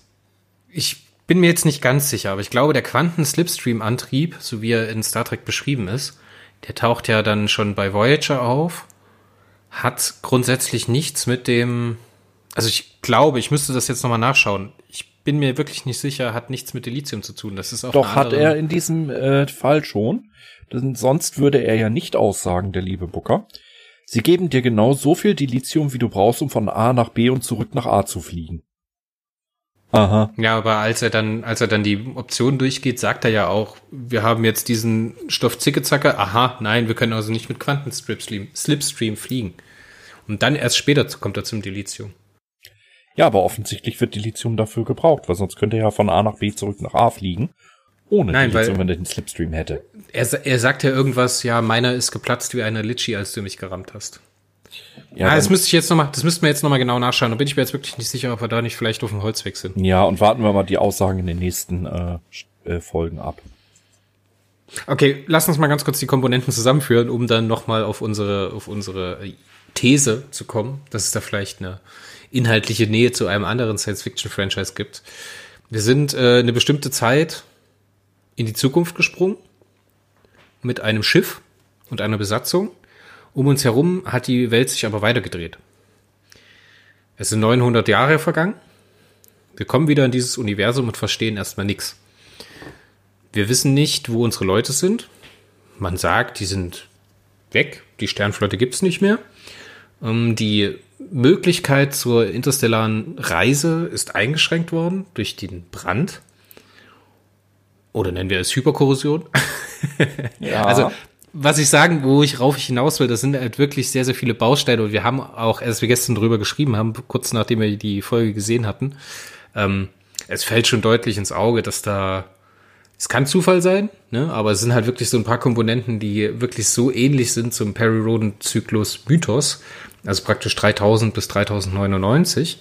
ich bin mir jetzt nicht ganz sicher, aber ich glaube, der Quanten-Slipstream-Antrieb, so wie er in Star Trek beschrieben ist, der taucht ja dann schon bei Voyager auf, hat grundsätzlich nichts mit dem, also ich glaube, ich müsste das jetzt nochmal nachschauen. Ich bin mir wirklich nicht sicher, hat nichts mit Delizium zu tun. Das ist auch Doch hat er in diesem äh, Fall schon. Denn sonst würde er ja nicht aussagen, der liebe Booker. Sie geben dir genau so viel Delizium, wie du brauchst, um von A nach B und zurück nach A zu fliegen. Aha. Ja, aber als er dann, als er dann die Option durchgeht, sagt er ja auch, wir haben jetzt diesen Stoff Zickezacke. Aha, nein, wir können also nicht mit Quantenslipstream Slipstream fliegen. Und dann erst später kommt er zum Delizium. Ja, aber offensichtlich wird Dilithium dafür gebraucht, weil sonst könnte er ja von A nach B zurück nach A fliegen. Ohne Nein, Dilithium, wenn er den Slipstream hätte. Er, er sagt ja irgendwas, ja, meiner ist geplatzt wie eine Litchi, als du mich gerammt hast. Ja, ah, das müsste ich jetzt noch mal, das müssten wir jetzt noch mal genau nachschauen. Da bin ich mir jetzt wirklich nicht sicher, ob wir da nicht vielleicht auf dem Holzweg sind. Ja, und warten wir mal die Aussagen in den nächsten äh, äh, Folgen ab. Okay, lass uns mal ganz kurz die Komponenten zusammenführen, um dann noch mal auf unsere auf unsere These zu kommen, dass es da vielleicht eine inhaltliche Nähe zu einem anderen Science-Fiction-Franchise gibt. Wir sind äh, eine bestimmte Zeit in die Zukunft gesprungen mit einem Schiff und einer Besatzung. Um uns herum hat die Welt sich aber weitergedreht. Es sind 900 Jahre vergangen. Wir kommen wieder in dieses Universum und verstehen erstmal nichts. Wir wissen nicht, wo unsere Leute sind. Man sagt, die sind weg, die Sternflotte gibt's nicht mehr. Ähm, die Möglichkeit zur interstellaren Reise ist eingeschränkt worden durch den Brand. Oder nennen wir es Hyperkorrosion. ja. Also, was ich sagen, wo ich rauf hinaus will, das sind halt wirklich sehr, sehr viele Bausteine. Und wir haben auch, als wir gestern drüber geschrieben haben, kurz nachdem wir die Folge gesehen hatten, ähm, es fällt schon deutlich ins Auge, dass da, es kann Zufall sein, ne? aber es sind halt wirklich so ein paar Komponenten, die wirklich so ähnlich sind zum Perry-Roden-Zyklus Mythos, also praktisch 3000 bis 3099.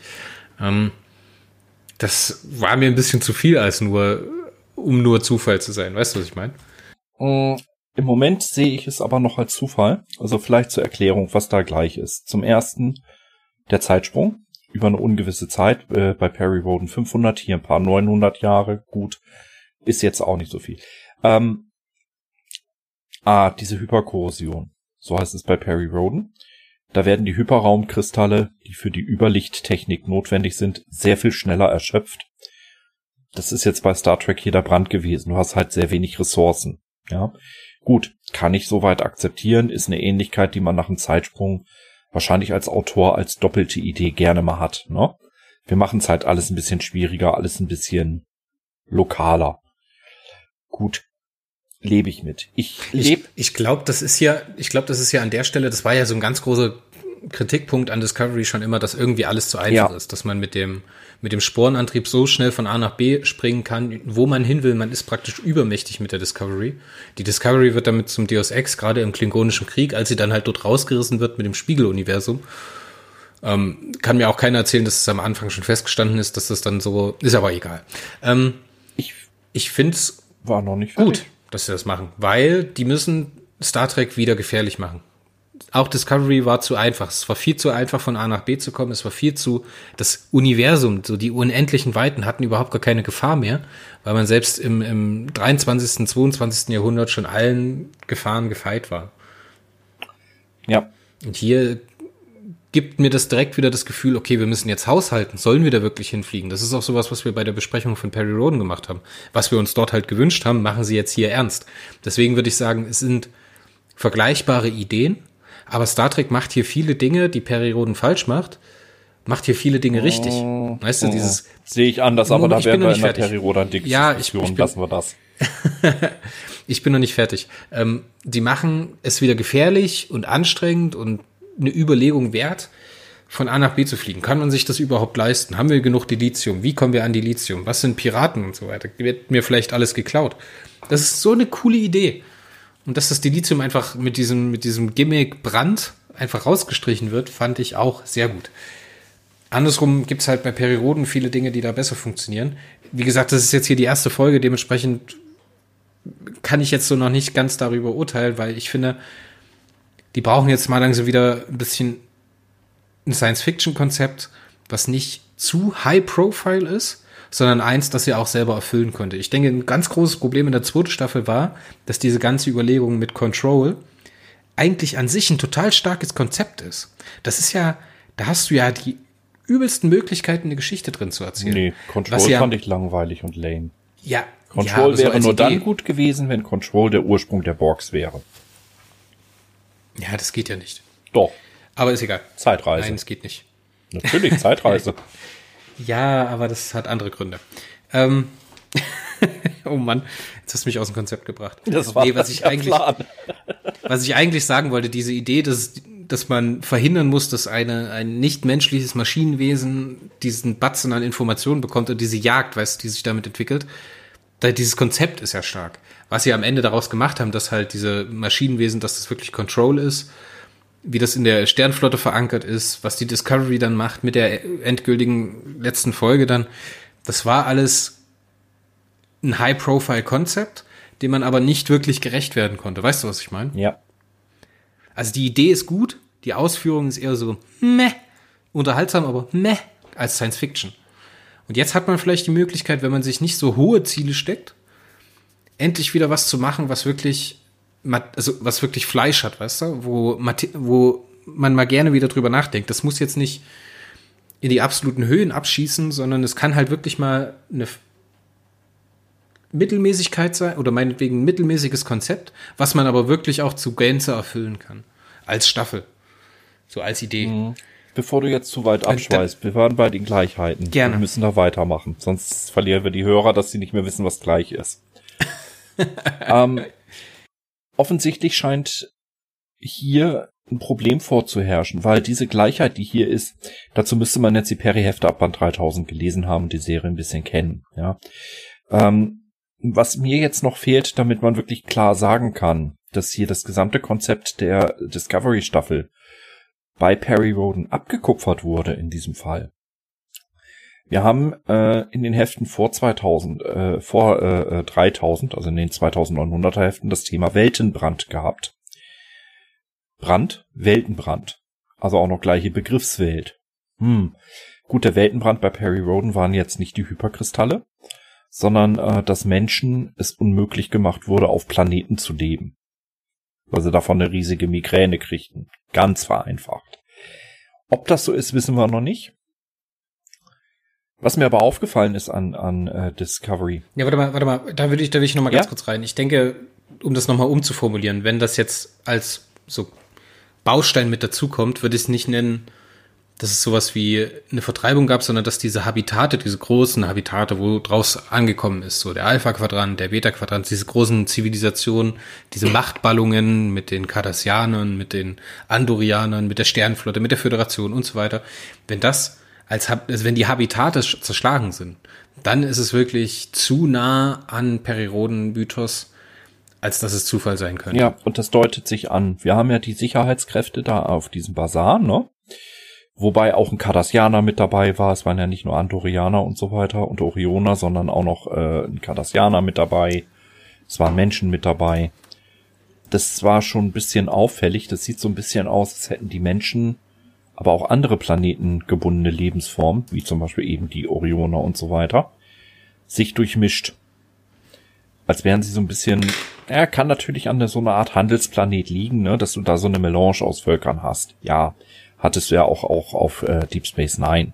Ähm, das war mir ein bisschen zu viel als nur, um nur Zufall zu sein. Weißt du, was ich meine? Mm, Im Moment sehe ich es aber noch als Zufall. Also vielleicht zur Erklärung, was da gleich ist. Zum ersten der Zeitsprung über eine ungewisse Zeit. Äh, bei Perry Roden 500, hier ein paar 900 Jahre. Gut, ist jetzt auch nicht so viel. Ähm, ah, diese Hyperkorrosion. So heißt es bei Perry Roden. Da werden die Hyperraumkristalle, die für die Überlichttechnik notwendig sind, sehr viel schneller erschöpft. Das ist jetzt bei Star Trek hier der Brand gewesen. Du hast halt sehr wenig Ressourcen. Ja, gut, kann ich soweit akzeptieren, ist eine Ähnlichkeit, die man nach einem Zeitsprung wahrscheinlich als Autor als doppelte Idee gerne mal hat. Ne? Wir machen es halt alles ein bisschen schwieriger, alles ein bisschen lokaler. Gut, lebe ich mit. Ich lebe. Ich, ich glaube, das ist ja, ich glaube, das ist ja an der Stelle, das war ja so ein ganz großer Kritikpunkt an Discovery schon immer, dass irgendwie alles zu einfach ja. ist, dass man mit dem mit dem Sporenantrieb so schnell von A nach B springen kann, wo man hin will. Man ist praktisch übermächtig mit der Discovery. Die Discovery wird damit zum Deus Ex, gerade im Klingonischen Krieg, als sie dann halt dort rausgerissen wird mit dem Spiegeluniversum. Ähm, kann mir auch keiner erzählen, dass es am Anfang schon festgestanden ist, dass das dann so, ist aber egal. Ähm, ich ich finde es war noch nicht fertig. gut dass sie das machen, weil die müssen Star Trek wieder gefährlich machen. auch Discovery war zu einfach. Es war viel zu einfach, von A nach B zu kommen. Es war viel zu, das Universum, so die unendlichen Weiten hatten überhaupt gar keine Gefahr mehr, weil man selbst im, im 23., 22. Jahrhundert schon allen Gefahren gefeit war. Ja. Und hier gibt mir das direkt wieder das Gefühl, okay, wir müssen jetzt haushalten. Sollen wir da wirklich hinfliegen? Das ist auch sowas, was wir bei der Besprechung von Perry Roden gemacht haben. Was wir uns dort halt gewünscht haben, machen sie jetzt hier ernst. Deswegen würde ich sagen, es sind vergleichbare Ideen, aber Star Trek macht hier viele Dinge, die Perry Roden falsch macht, macht hier viele Dinge richtig. Oh, weißt du, oh. dieses. Sehe ich anders, aber da werden wir in der Perry Roden Ja, ich, ich bin, lassen wir das. ich bin noch nicht fertig. Ähm, die machen es wieder gefährlich und anstrengend und eine Überlegung wert, von A nach B zu fliegen. Kann man sich das überhaupt leisten? Haben wir genug Dilithium? Wie kommen wir an Dilithium? Was sind Piraten und so weiter? Wird mir vielleicht alles geklaut? Das ist so eine coole Idee. Und dass das Dilithium einfach mit diesem, mit diesem Gimmick Brand einfach rausgestrichen wird, fand ich auch sehr gut. Andersrum gibt's halt bei Perioden viele Dinge, die da besser funktionieren. Wie gesagt, das ist jetzt hier die erste Folge, dementsprechend kann ich jetzt so noch nicht ganz darüber urteilen, weil ich finde, die brauchen jetzt mal langsam wieder ein bisschen ein Science-Fiction-Konzept, was nicht zu high-profile ist, sondern eins, das sie auch selber erfüllen konnte. Ich denke, ein ganz großes Problem in der zweiten Staffel war, dass diese ganze Überlegung mit Control eigentlich an sich ein total starkes Konzept ist. Das ist ja, da hast du ja die übelsten Möglichkeiten, eine Geschichte drin zu erzählen. Nee, Control ja, fand ich langweilig und lame. Ja. Control ja, wäre so nur Idee, dann gut gewesen, wenn Control der Ursprung der Borgs wäre. Ja, das geht ja nicht. Doch. Aber ist egal. Zeitreise. Nein, es geht nicht. Natürlich, Zeitreise. ja, aber das hat andere Gründe. Ähm, oh Mann, jetzt hast du mich aus dem Konzept gebracht. Das war nee, was ich eigentlich, Plan. was ich eigentlich sagen wollte, diese Idee, dass, dass man verhindern muss, dass eine, ein nicht menschliches Maschinenwesen diesen Batzen an Informationen bekommt und diese Jagd, weißt die sich damit entwickelt. Da, dieses Konzept ist ja stark was sie am Ende daraus gemacht haben, dass halt diese Maschinenwesen, dass das wirklich Control ist, wie das in der Sternflotte verankert ist, was die Discovery dann macht mit der endgültigen letzten Folge dann, das war alles ein High-Profile-Konzept, dem man aber nicht wirklich gerecht werden konnte. Weißt du, was ich meine? Ja. Also die Idee ist gut, die Ausführung ist eher so meh, unterhaltsam, aber meh als Science Fiction. Und jetzt hat man vielleicht die Möglichkeit, wenn man sich nicht so hohe Ziele steckt, endlich wieder was zu machen, was wirklich, also was wirklich Fleisch hat, weißt du, wo, wo man mal gerne wieder drüber nachdenkt. Das muss jetzt nicht in die absoluten Höhen abschießen, sondern es kann halt wirklich mal eine Mittelmäßigkeit sein oder meinetwegen ein mittelmäßiges Konzept, was man aber wirklich auch zu Gänze erfüllen kann. Als Staffel. So als Idee. Mhm. Bevor du jetzt zu weit abschweißt, wir waren bei den Gleichheiten. Gerne. Wir müssen da weitermachen. Sonst verlieren wir die Hörer, dass sie nicht mehr wissen, was gleich ist. ähm, offensichtlich scheint hier ein Problem vorzuherrschen, weil diese Gleichheit, die hier ist, dazu müsste man jetzt die Perry-Hefte ab Band 3000 gelesen haben und die Serie ein bisschen kennen, ja. Ähm, was mir jetzt noch fehlt, damit man wirklich klar sagen kann, dass hier das gesamte Konzept der Discovery-Staffel bei Perry Roden abgekupfert wurde in diesem Fall. Wir haben äh, in den Heften vor 2000, äh, vor äh, 3000, also in den 2900er Heften, das Thema Weltenbrand gehabt. Brand, Weltenbrand. Also auch noch gleiche Begriffswelt. Hm. Gut, der Weltenbrand bei Perry Roden waren jetzt nicht die Hyperkristalle, sondern äh, dass Menschen es unmöglich gemacht wurde, auf Planeten zu leben. Weil sie davon eine riesige Migräne kriegten. Ganz vereinfacht. Ob das so ist, wissen wir noch nicht. Was mir aber aufgefallen ist an, an äh, Discovery. Ja, warte mal, warte mal, da würde ich, da will ich noch mal ja? ganz kurz rein. Ich denke, um das noch mal umzuformulieren, wenn das jetzt als so Baustein mit dazukommt, würde ich es nicht nennen, dass es sowas wie eine Vertreibung gab, sondern dass diese Habitate, diese großen Habitate, wo draus angekommen ist, so der Alpha-Quadrant, der Beta-Quadrant, diese großen Zivilisationen, diese Machtballungen mit den Cardassianern, mit den Andorianern, mit der Sternflotte, mit der Föderation und so weiter, wenn das als, also wenn die Habitate zerschlagen sind, dann ist es wirklich zu nah an Periroden-Mythos, als dass es Zufall sein könnte. Ja, und das deutet sich an. Wir haben ja die Sicherheitskräfte da auf diesem Basar, ne? Wobei auch ein Cardassianer mit dabei war. Es waren ja nicht nur Andorianer und so weiter und Orioner, sondern auch noch äh, ein Cardassianer mit dabei. Es waren Menschen mit dabei. Das war schon ein bisschen auffällig. Das sieht so ein bisschen aus, als hätten die Menschen, aber auch andere Planeten gebundene Lebensformen, wie zum Beispiel eben die Orioner und so weiter, sich durchmischt. Als wären sie so ein bisschen, er kann natürlich an so einer Art Handelsplanet liegen, ne, dass du da so eine Melange aus Völkern hast. Ja, hattest du ja auch, auch auf äh, Deep Space Nine.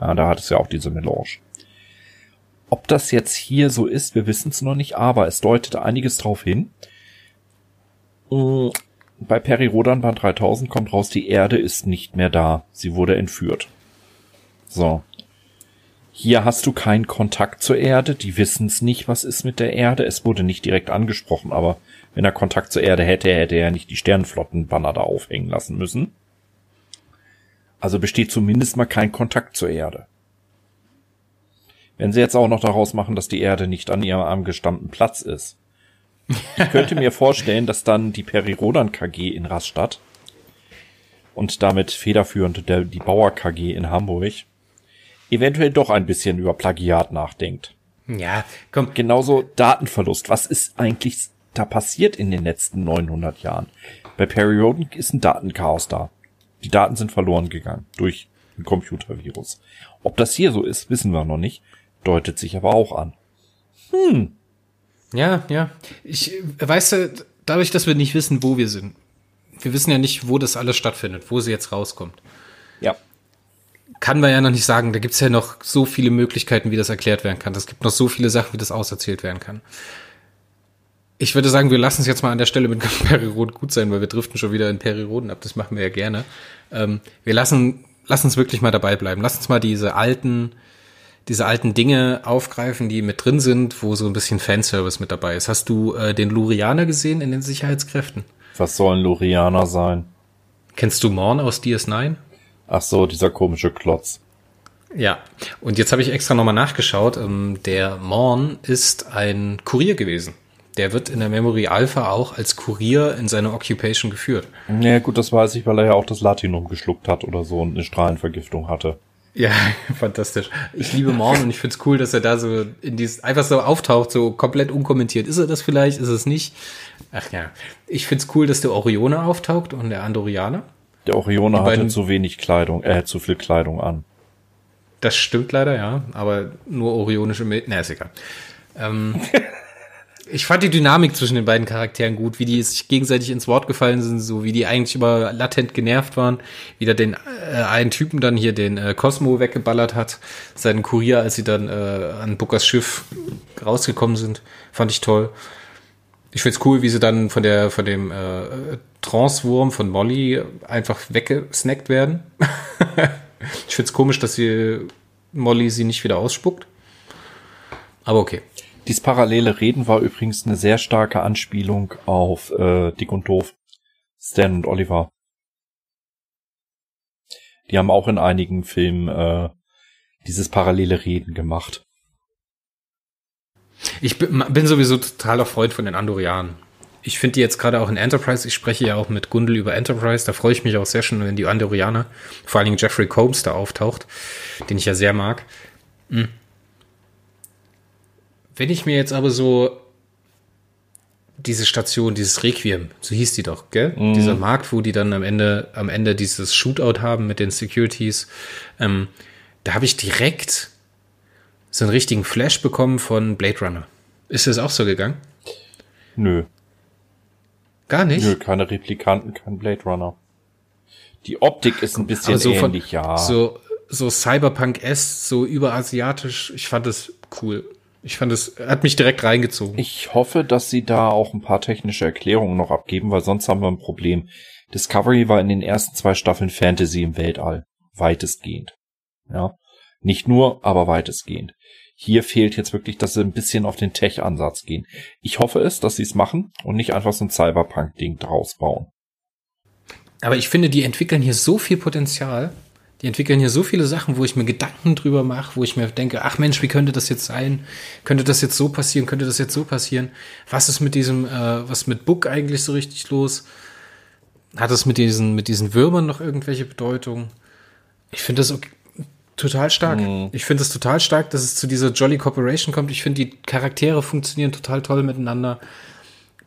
Ja, da hattest du ja auch diese Melange. Ob das jetzt hier so ist, wir wissen es noch nicht, aber es deutet einiges drauf hin. Bei Peri Rodan Band 3000 kommt raus, die Erde ist nicht mehr da. Sie wurde entführt. So. Hier hast du keinen Kontakt zur Erde. Die wissen es nicht, was ist mit der Erde. Es wurde nicht direkt angesprochen, aber wenn er Kontakt zur Erde hätte, hätte er nicht die Sternflottenbanner da aufhängen lassen müssen. Also besteht zumindest mal kein Kontakt zur Erde. Wenn sie jetzt auch noch daraus machen, dass die Erde nicht an ihrem angestammten Platz ist. Ich könnte mir vorstellen, dass dann die Perirodan KG in Rastatt und damit federführend der, die Bauer KG in Hamburg eventuell doch ein bisschen über Plagiat nachdenkt. Ja, komm. Genauso Datenverlust. Was ist eigentlich da passiert in den letzten 900 Jahren? Bei Perioden ist ein Datenchaos da. Die Daten sind verloren gegangen durch ein Computervirus. Ob das hier so ist, wissen wir noch nicht deutet sich aber auch an. Hm. Ja, ja. Ich, weißt du, dadurch, dass wir nicht wissen, wo wir sind, wir wissen ja nicht, wo das alles stattfindet, wo sie jetzt rauskommt. Ja. Kann man ja noch nicht sagen. Da gibt's ja noch so viele Möglichkeiten, wie das erklärt werden kann. Es gibt noch so viele Sachen, wie das auserzählt werden kann. Ich würde sagen, wir lassen es jetzt mal an der Stelle mit Periroden gut sein, weil wir driften schon wieder in Periroden ab. Das machen wir ja gerne. Ähm, wir lassen, lassen uns wirklich mal dabei bleiben. Lass uns mal diese alten, diese alten Dinge aufgreifen, die mit drin sind, wo so ein bisschen Fanservice mit dabei ist. Hast du äh, den Lurianer gesehen in den Sicherheitskräften? Was sollen Lurianer sein? Kennst du Morn aus DS9? Ach so, dieser komische Klotz. Ja, und jetzt habe ich extra nochmal nachgeschaut. Ähm, der Morn ist ein Kurier gewesen. Der wird in der Memory Alpha auch als Kurier in seine Occupation geführt. Ja, gut, das weiß ich, weil er ja auch das Latinum geschluckt hat oder so und eine Strahlenvergiftung hatte. Ja, fantastisch. Ich liebe Morn und ich find's cool, dass er da so in dieses einfach so auftaucht, so komplett unkommentiert. Ist er das vielleicht? Ist es nicht? Ach ja. Ich find's cool, dass der Orione auftaucht und der Andorianer. Der Orione hatte zu wenig Kleidung, er äh, hat zu viel Kleidung an. Das stimmt leider, ja. Aber nur orionische Milch. Na, ist egal. Ähm, ich fand die Dynamik zwischen den beiden Charakteren gut, wie die sich gegenseitig ins Wort gefallen sind, so wie die eigentlich immer latent genervt waren, wie der den äh, einen Typen dann hier den äh, Cosmo weggeballert hat, seinen Kurier, als sie dann äh, an Bookers Schiff rausgekommen sind, fand ich toll. Ich find's cool, wie sie dann von der von dem äh, Transwurm von Molly einfach weggesnackt werden. ich find's komisch, dass sie Molly sie nicht wieder ausspuckt. Aber okay. Dies parallele Reden war übrigens eine sehr starke Anspielung auf äh, Dick und Doof. Stan und Oliver. Die haben auch in einigen Filmen äh, dieses parallele Reden gemacht. Ich bin, sowieso totaler Freund von den Andorianen. Ich finde die jetzt gerade auch in Enterprise, ich spreche ja auch mit Gundel über Enterprise, da freue ich mich auch sehr schon, wenn die Andorianer, vor allen Dingen Jeffrey Combs da auftaucht, den ich ja sehr mag. Mhm. Wenn ich mir jetzt aber so diese Station, dieses Requiem, so hieß die doch, gell? Mhm. Dieser Markt, wo die dann am Ende, am Ende dieses Shootout haben mit den Securities, ähm, da habe ich direkt so einen richtigen Flash bekommen von Blade Runner. Ist das auch so gegangen? Nö. Gar nicht? Nö, keine Replikanten, kein Blade Runner. Die Optik ist ein bisschen so ähnlich, von, ja. So, so Cyberpunk-S, so überasiatisch. Ich fand es cool. Ich fand es, hat mich direkt reingezogen. Ich hoffe, dass sie da auch ein paar technische Erklärungen noch abgeben, weil sonst haben wir ein Problem. Discovery war in den ersten zwei Staffeln Fantasy im Weltall. Weitestgehend. Ja. Nicht nur, aber weitestgehend. Hier fehlt jetzt wirklich, dass sie ein bisschen auf den Tech-Ansatz gehen. Ich hoffe es, dass sie es machen und nicht einfach so ein Cyberpunk-Ding draus bauen. Aber ich finde, die entwickeln hier so viel Potenzial. Die entwickeln hier so viele Sachen, wo ich mir Gedanken drüber mache, wo ich mir denke, ach Mensch, wie könnte das jetzt sein? Könnte das jetzt so passieren? Könnte das jetzt so passieren? Was ist mit diesem, äh, was mit Book eigentlich so richtig los? Hat es mit diesen, mit diesen Würmern noch irgendwelche Bedeutung? Ich finde das okay, total stark. Mhm. Ich finde es total stark, dass es zu dieser Jolly Corporation kommt. Ich finde, die Charaktere funktionieren total toll miteinander.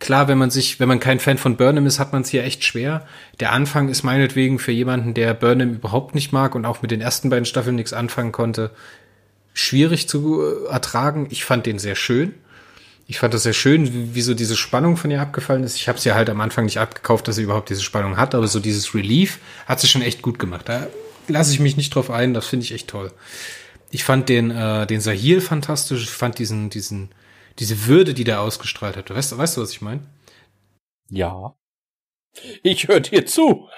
Klar, wenn man sich, wenn man kein Fan von Burnham ist, hat man es hier echt schwer. Der Anfang ist meinetwegen für jemanden, der Burnham überhaupt nicht mag und auch mit den ersten beiden Staffeln nichts anfangen konnte, schwierig zu äh, ertragen. Ich fand den sehr schön. Ich fand das sehr schön, wie, so diese Spannung von ihr abgefallen ist. Ich habe sie ja halt am Anfang nicht abgekauft, dass sie überhaupt diese Spannung hat, aber so dieses Relief hat sie schon echt gut gemacht. Da lasse ich mich nicht drauf ein, das finde ich echt toll. Ich fand den, äh, den Sahil fantastisch, ich fand diesen, diesen, diese Würde, die der ausgestrahlt hat. Weißt, weißt du, was ich meine? Ja. Ich höre dir zu.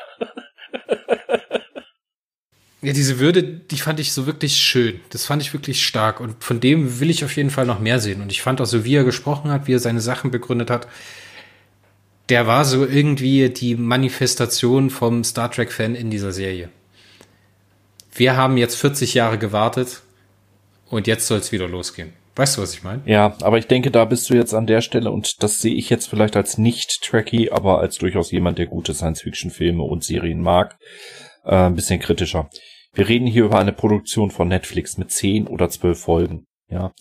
Ja, diese Würde, die fand ich so wirklich schön. Das fand ich wirklich stark. Und von dem will ich auf jeden Fall noch mehr sehen. Und ich fand auch so, wie er gesprochen hat, wie er seine Sachen begründet hat, der war so irgendwie die Manifestation vom Star Trek-Fan in dieser Serie. Wir haben jetzt 40 Jahre gewartet und jetzt soll es wieder losgehen. Weißt du, was ich meine? Ja, aber ich denke, da bist du jetzt an der Stelle und das sehe ich jetzt vielleicht als nicht tracky, aber als durchaus jemand, der gute Science-Fiction-Filme und Serien mag, äh, ein bisschen kritischer. Wir reden hier über eine Produktion von Netflix mit zehn oder zwölf Folgen. Ja,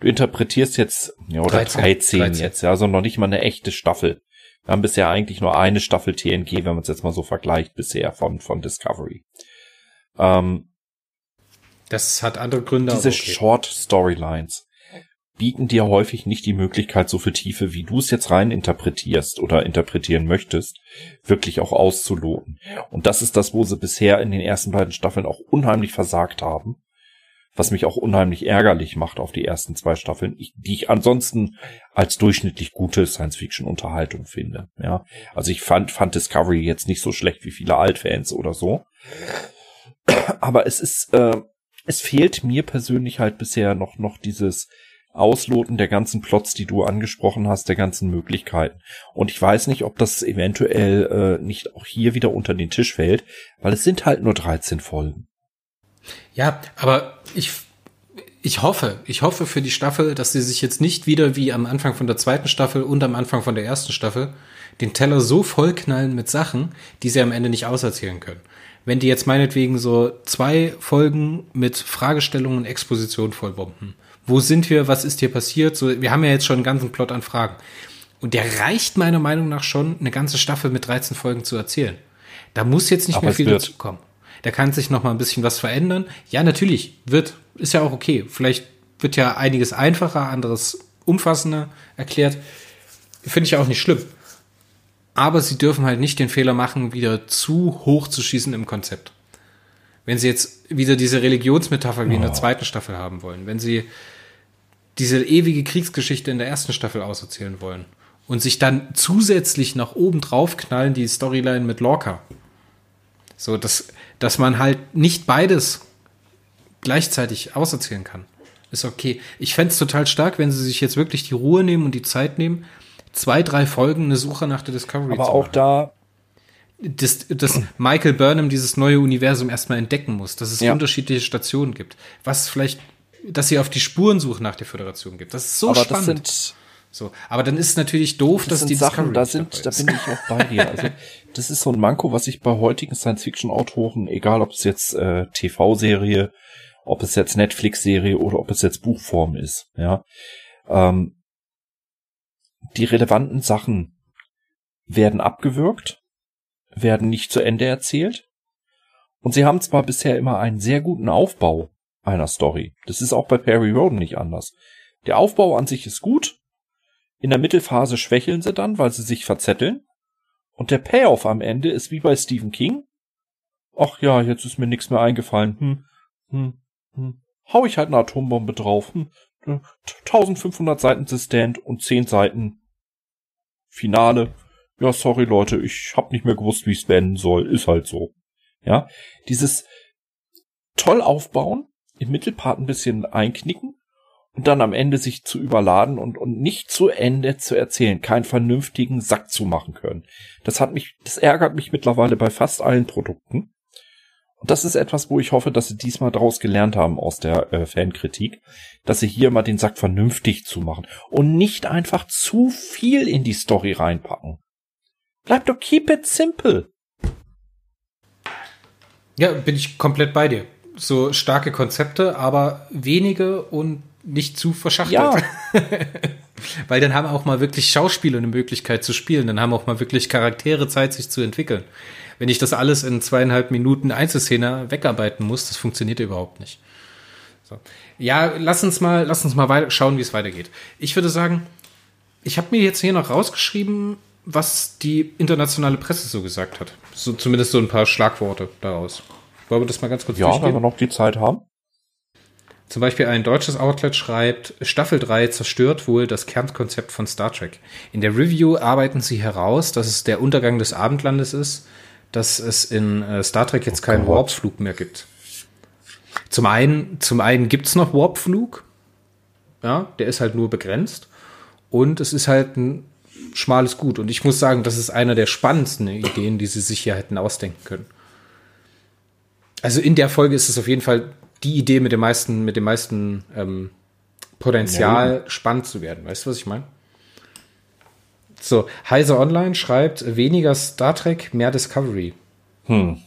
du interpretierst jetzt ja oder 13, 13, 13. jetzt, ja, also noch nicht mal eine echte Staffel. Wir haben bisher eigentlich nur eine Staffel TNG, wenn man es jetzt mal so vergleicht bisher von von Discovery. Ähm, das hat andere Gründe. Diese okay. Short Storylines bieten dir häufig nicht die Möglichkeit, so viel Tiefe, wie du es jetzt rein interpretierst oder interpretieren möchtest, wirklich auch auszuloten. Und das ist das, wo sie bisher in den ersten beiden Staffeln auch unheimlich versagt haben. Was mich auch unheimlich ärgerlich macht auf die ersten zwei Staffeln, die ich ansonsten als durchschnittlich gute Science-Fiction-Unterhaltung finde. Ja, also ich fand, fand Discovery jetzt nicht so schlecht wie viele Altfans oder so. Aber es ist, äh, es fehlt mir persönlich halt bisher noch, noch dieses, Ausloten der ganzen Plots, die du angesprochen hast, der ganzen Möglichkeiten. Und ich weiß nicht, ob das eventuell äh, nicht auch hier wieder unter den Tisch fällt, weil es sind halt nur 13 Folgen. Ja, aber ich, ich hoffe, ich hoffe für die Staffel, dass sie sich jetzt nicht wieder wie am Anfang von der zweiten Staffel und am Anfang von der ersten Staffel den Teller so vollknallen mit Sachen, die sie am Ende nicht auserzählen können. Wenn die jetzt meinetwegen so zwei Folgen mit Fragestellungen und Exposition vollbomben wo sind wir? Was ist hier passiert? So, wir haben ja jetzt schon einen ganzen Plot an Fragen. Und der reicht meiner Meinung nach schon, eine ganze Staffel mit 13 Folgen zu erzählen. Da muss jetzt nicht Aber mehr viel dazu kommen. Da kann sich noch mal ein bisschen was verändern. Ja, natürlich, wird, ist ja auch okay. Vielleicht wird ja einiges einfacher, anderes umfassender erklärt. Finde ich auch nicht schlimm. Aber sie dürfen halt nicht den Fehler machen, wieder zu hoch zu schießen im Konzept. Wenn sie jetzt wieder diese Religionsmetapher wie in der zweiten Staffel haben wollen, wenn sie diese ewige Kriegsgeschichte in der ersten Staffel auserzählen wollen und sich dann zusätzlich nach oben drauf knallen die Storyline mit Lorca. So, dass, dass man halt nicht beides gleichzeitig auserzählen kann. Ist okay. Ich fände es total stark, wenn sie sich jetzt wirklich die Ruhe nehmen und die Zeit nehmen, zwei, drei Folgen eine Suche nach der Discovery Aber zu machen. Aber auch da dass, dass Michael Burnham dieses neue Universum erstmal entdecken muss, dass es ja. unterschiedliche Stationen gibt. Was vielleicht, dass sie auf die Spurensuche nach der Föderation gibt. Das ist so aber spannend. Sind, so, aber dann ist es natürlich doof, das dass die Sachen, da sind, da bin ich auch bei dir. Also, das ist so ein Manko, was ich bei heutigen Science-Fiction-Autoren, egal ob es jetzt äh, TV-Serie, ob es jetzt Netflix-Serie oder ob es jetzt Buchform ist, ja. Ähm, die relevanten Sachen werden abgewürgt werden nicht zu Ende erzählt. Und sie haben zwar bisher immer einen sehr guten Aufbau einer Story. Das ist auch bei Perry Roden nicht anders. Der Aufbau an sich ist gut. In der Mittelphase schwächeln sie dann, weil sie sich verzetteln. Und der Payoff am Ende ist wie bei Stephen King. Ach ja, jetzt ist mir nichts mehr eingefallen. Hm, hm, hm. Hau ich halt eine Atombombe drauf. Hm. 1500 Seiten Assistent und 10 Seiten Finale ja, sorry Leute, ich hab nicht mehr gewusst, wie es beenden soll, ist halt so. Ja, dieses toll aufbauen, im Mittelpart ein bisschen einknicken und dann am Ende sich zu überladen und, und nicht zu Ende zu erzählen, keinen vernünftigen Sack zu machen können. Das hat mich, das ärgert mich mittlerweile bei fast allen Produkten. Und das ist etwas, wo ich hoffe, dass sie diesmal daraus gelernt haben aus der äh, Fankritik, dass sie hier mal den Sack vernünftig zu machen und nicht einfach zu viel in die Story reinpacken. Bleib doch keep it simple. Ja, bin ich komplett bei dir. So starke Konzepte, aber wenige und nicht zu verschachtelt. Ja. Weil dann haben auch mal wirklich Schauspieler eine Möglichkeit zu spielen. Dann haben auch mal wirklich Charaktere Zeit, sich zu entwickeln. Wenn ich das alles in zweieinhalb Minuten Einzelszene wegarbeiten muss, das funktioniert überhaupt nicht. So. Ja, lass uns mal, lass uns mal weiter schauen, wie es weitergeht. Ich würde sagen, ich habe mir jetzt hier noch rausgeschrieben, was die internationale Presse so gesagt hat. So, zumindest so ein paar Schlagworte daraus. Wollen wir das mal ganz kurz ja, durchgehen? Ja, wenn wir noch die Zeit haben. Zum Beispiel ein deutsches Outlet schreibt, Staffel 3 zerstört wohl das Kernkonzept von Star Trek. In der Review arbeiten sie heraus, dass es der Untergang des Abendlandes ist, dass es in äh, Star Trek jetzt oh keinen Warpflug mehr gibt. Zum einen, zum einen gibt's noch Warpflug. Ja, der ist halt nur begrenzt. Und es ist halt ein schmales Gut. Und ich muss sagen, das ist einer der spannendsten Ideen, die sie sich hier hätten ausdenken können. Also in der Folge ist es auf jeden Fall die Idee mit dem meisten, mit dem meisten ähm, Potenzial, ja. spannend zu werden. Weißt du, was ich meine? So, Heise Online schreibt weniger Star Trek, mehr Discovery. Hm.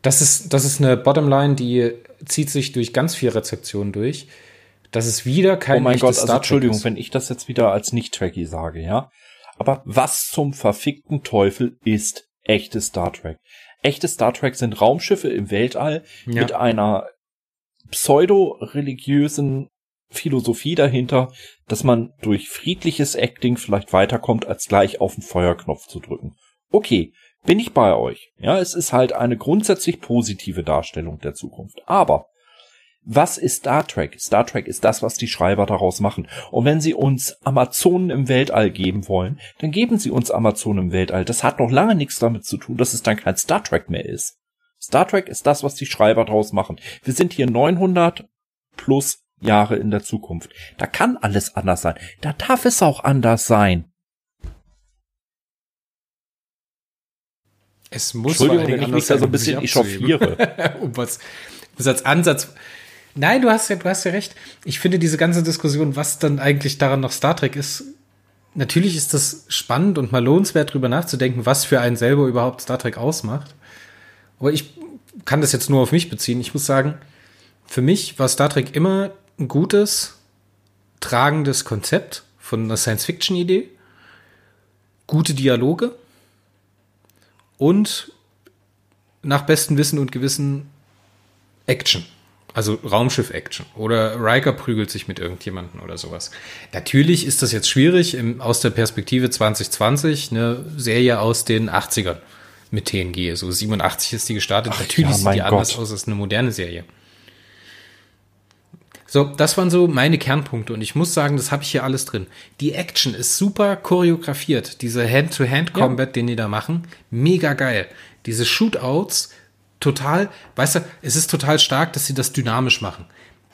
Das ist, das ist eine Bottomline, die zieht sich durch ganz viel Rezeption durch. Das ist wieder kein Oh mein Gott, also Entschuldigung, ist. wenn ich das jetzt wieder als nicht-Trekkie sage, ja. Aber was zum verfickten Teufel ist echtes Star Trek? Echte Star Trek sind Raumschiffe im Weltall ja. mit einer pseudo-religiösen Philosophie dahinter, dass man durch friedliches Acting vielleicht weiterkommt, als gleich auf den Feuerknopf zu drücken. Okay, bin ich bei euch. Ja, es ist halt eine grundsätzlich positive Darstellung der Zukunft. Aber was ist Star Trek? Star Trek ist das, was die Schreiber daraus machen. Und wenn sie uns Amazonen im Weltall geben wollen, dann geben sie uns Amazonen im Weltall. Das hat noch lange nichts damit zu tun, dass es dann kein Star Trek mehr ist. Star Trek ist das, was die Schreiber daraus machen. Wir sind hier 900 plus Jahre in der Zukunft. Da kann alles anders sein. Da darf es auch anders sein. Es muss Entschuldigung, wenn ich mich da so ein bisschen echauffiere. um was, was als Ansatz Nein, du hast ja, du hast ja recht. Ich finde diese ganze Diskussion, was dann eigentlich daran noch Star Trek ist, natürlich ist das spannend und mal lohnenswert, drüber nachzudenken, was für einen selber überhaupt Star Trek ausmacht. Aber ich kann das jetzt nur auf mich beziehen. Ich muss sagen, für mich war Star Trek immer ein gutes, tragendes Konzept von einer Science-Fiction-Idee, gute Dialoge und nach bestem Wissen und Gewissen Action. Also Raumschiff-Action. Oder Riker prügelt sich mit irgendjemandem oder sowas. Natürlich ist das jetzt schwierig im, aus der Perspektive 2020, eine Serie aus den 80ern mit TNG. So 87 ist die gestartet. Ach, Natürlich ja, sieht die Gott. anders aus als eine moderne Serie. So, das waren so meine Kernpunkte und ich muss sagen, das habe ich hier alles drin. Die Action ist super choreografiert. Diese Hand-to-Hand-Combat, ja. den die da machen, mega geil. Diese Shootouts total, weißt du, es ist total stark, dass sie das dynamisch machen.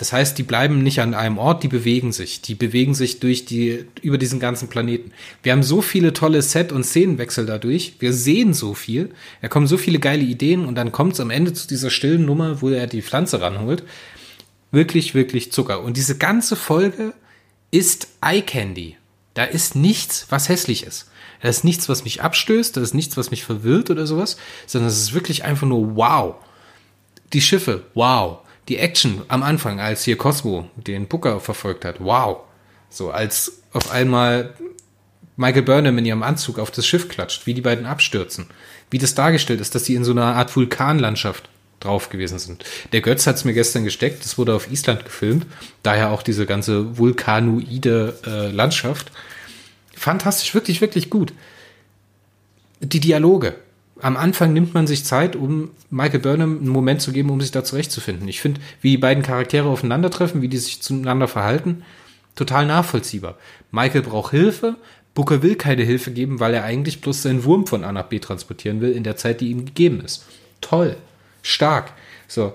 Das heißt, die bleiben nicht an einem Ort, die bewegen sich. Die bewegen sich durch die, über diesen ganzen Planeten. Wir haben so viele tolle Set- und Szenenwechsel dadurch. Wir sehen so viel. Da kommen so viele geile Ideen und dann kommt es am Ende zu dieser stillen Nummer, wo er die Pflanze ranholt. Wirklich, wirklich Zucker. Und diese ganze Folge ist Eye Candy. Da ist nichts, was hässlich ist. Da ist nichts, was mich abstößt, da ist nichts, was mich verwirrt oder sowas, sondern es ist wirklich einfach nur wow. Die Schiffe, wow. Die Action am Anfang, als hier Cosmo den Booker verfolgt hat, wow. So, als auf einmal Michael Burnham in ihrem Anzug auf das Schiff klatscht, wie die beiden abstürzen. Wie das dargestellt ist, dass sie in so einer Art Vulkanlandschaft drauf gewesen sind. Der Götz hat es mir gestern gesteckt, das wurde auf Island gefilmt, daher auch diese ganze vulkanoide äh, Landschaft fantastisch, wirklich, wirklich gut. Die Dialoge. Am Anfang nimmt man sich Zeit, um Michael Burnham einen Moment zu geben, um sich da zurechtzufinden. Ich finde, wie die beiden Charaktere aufeinandertreffen, wie die sich zueinander verhalten, total nachvollziehbar. Michael braucht Hilfe, Booker will keine Hilfe geben, weil er eigentlich bloß seinen Wurm von A nach B transportieren will in der Zeit, die ihm gegeben ist. Toll, stark. So,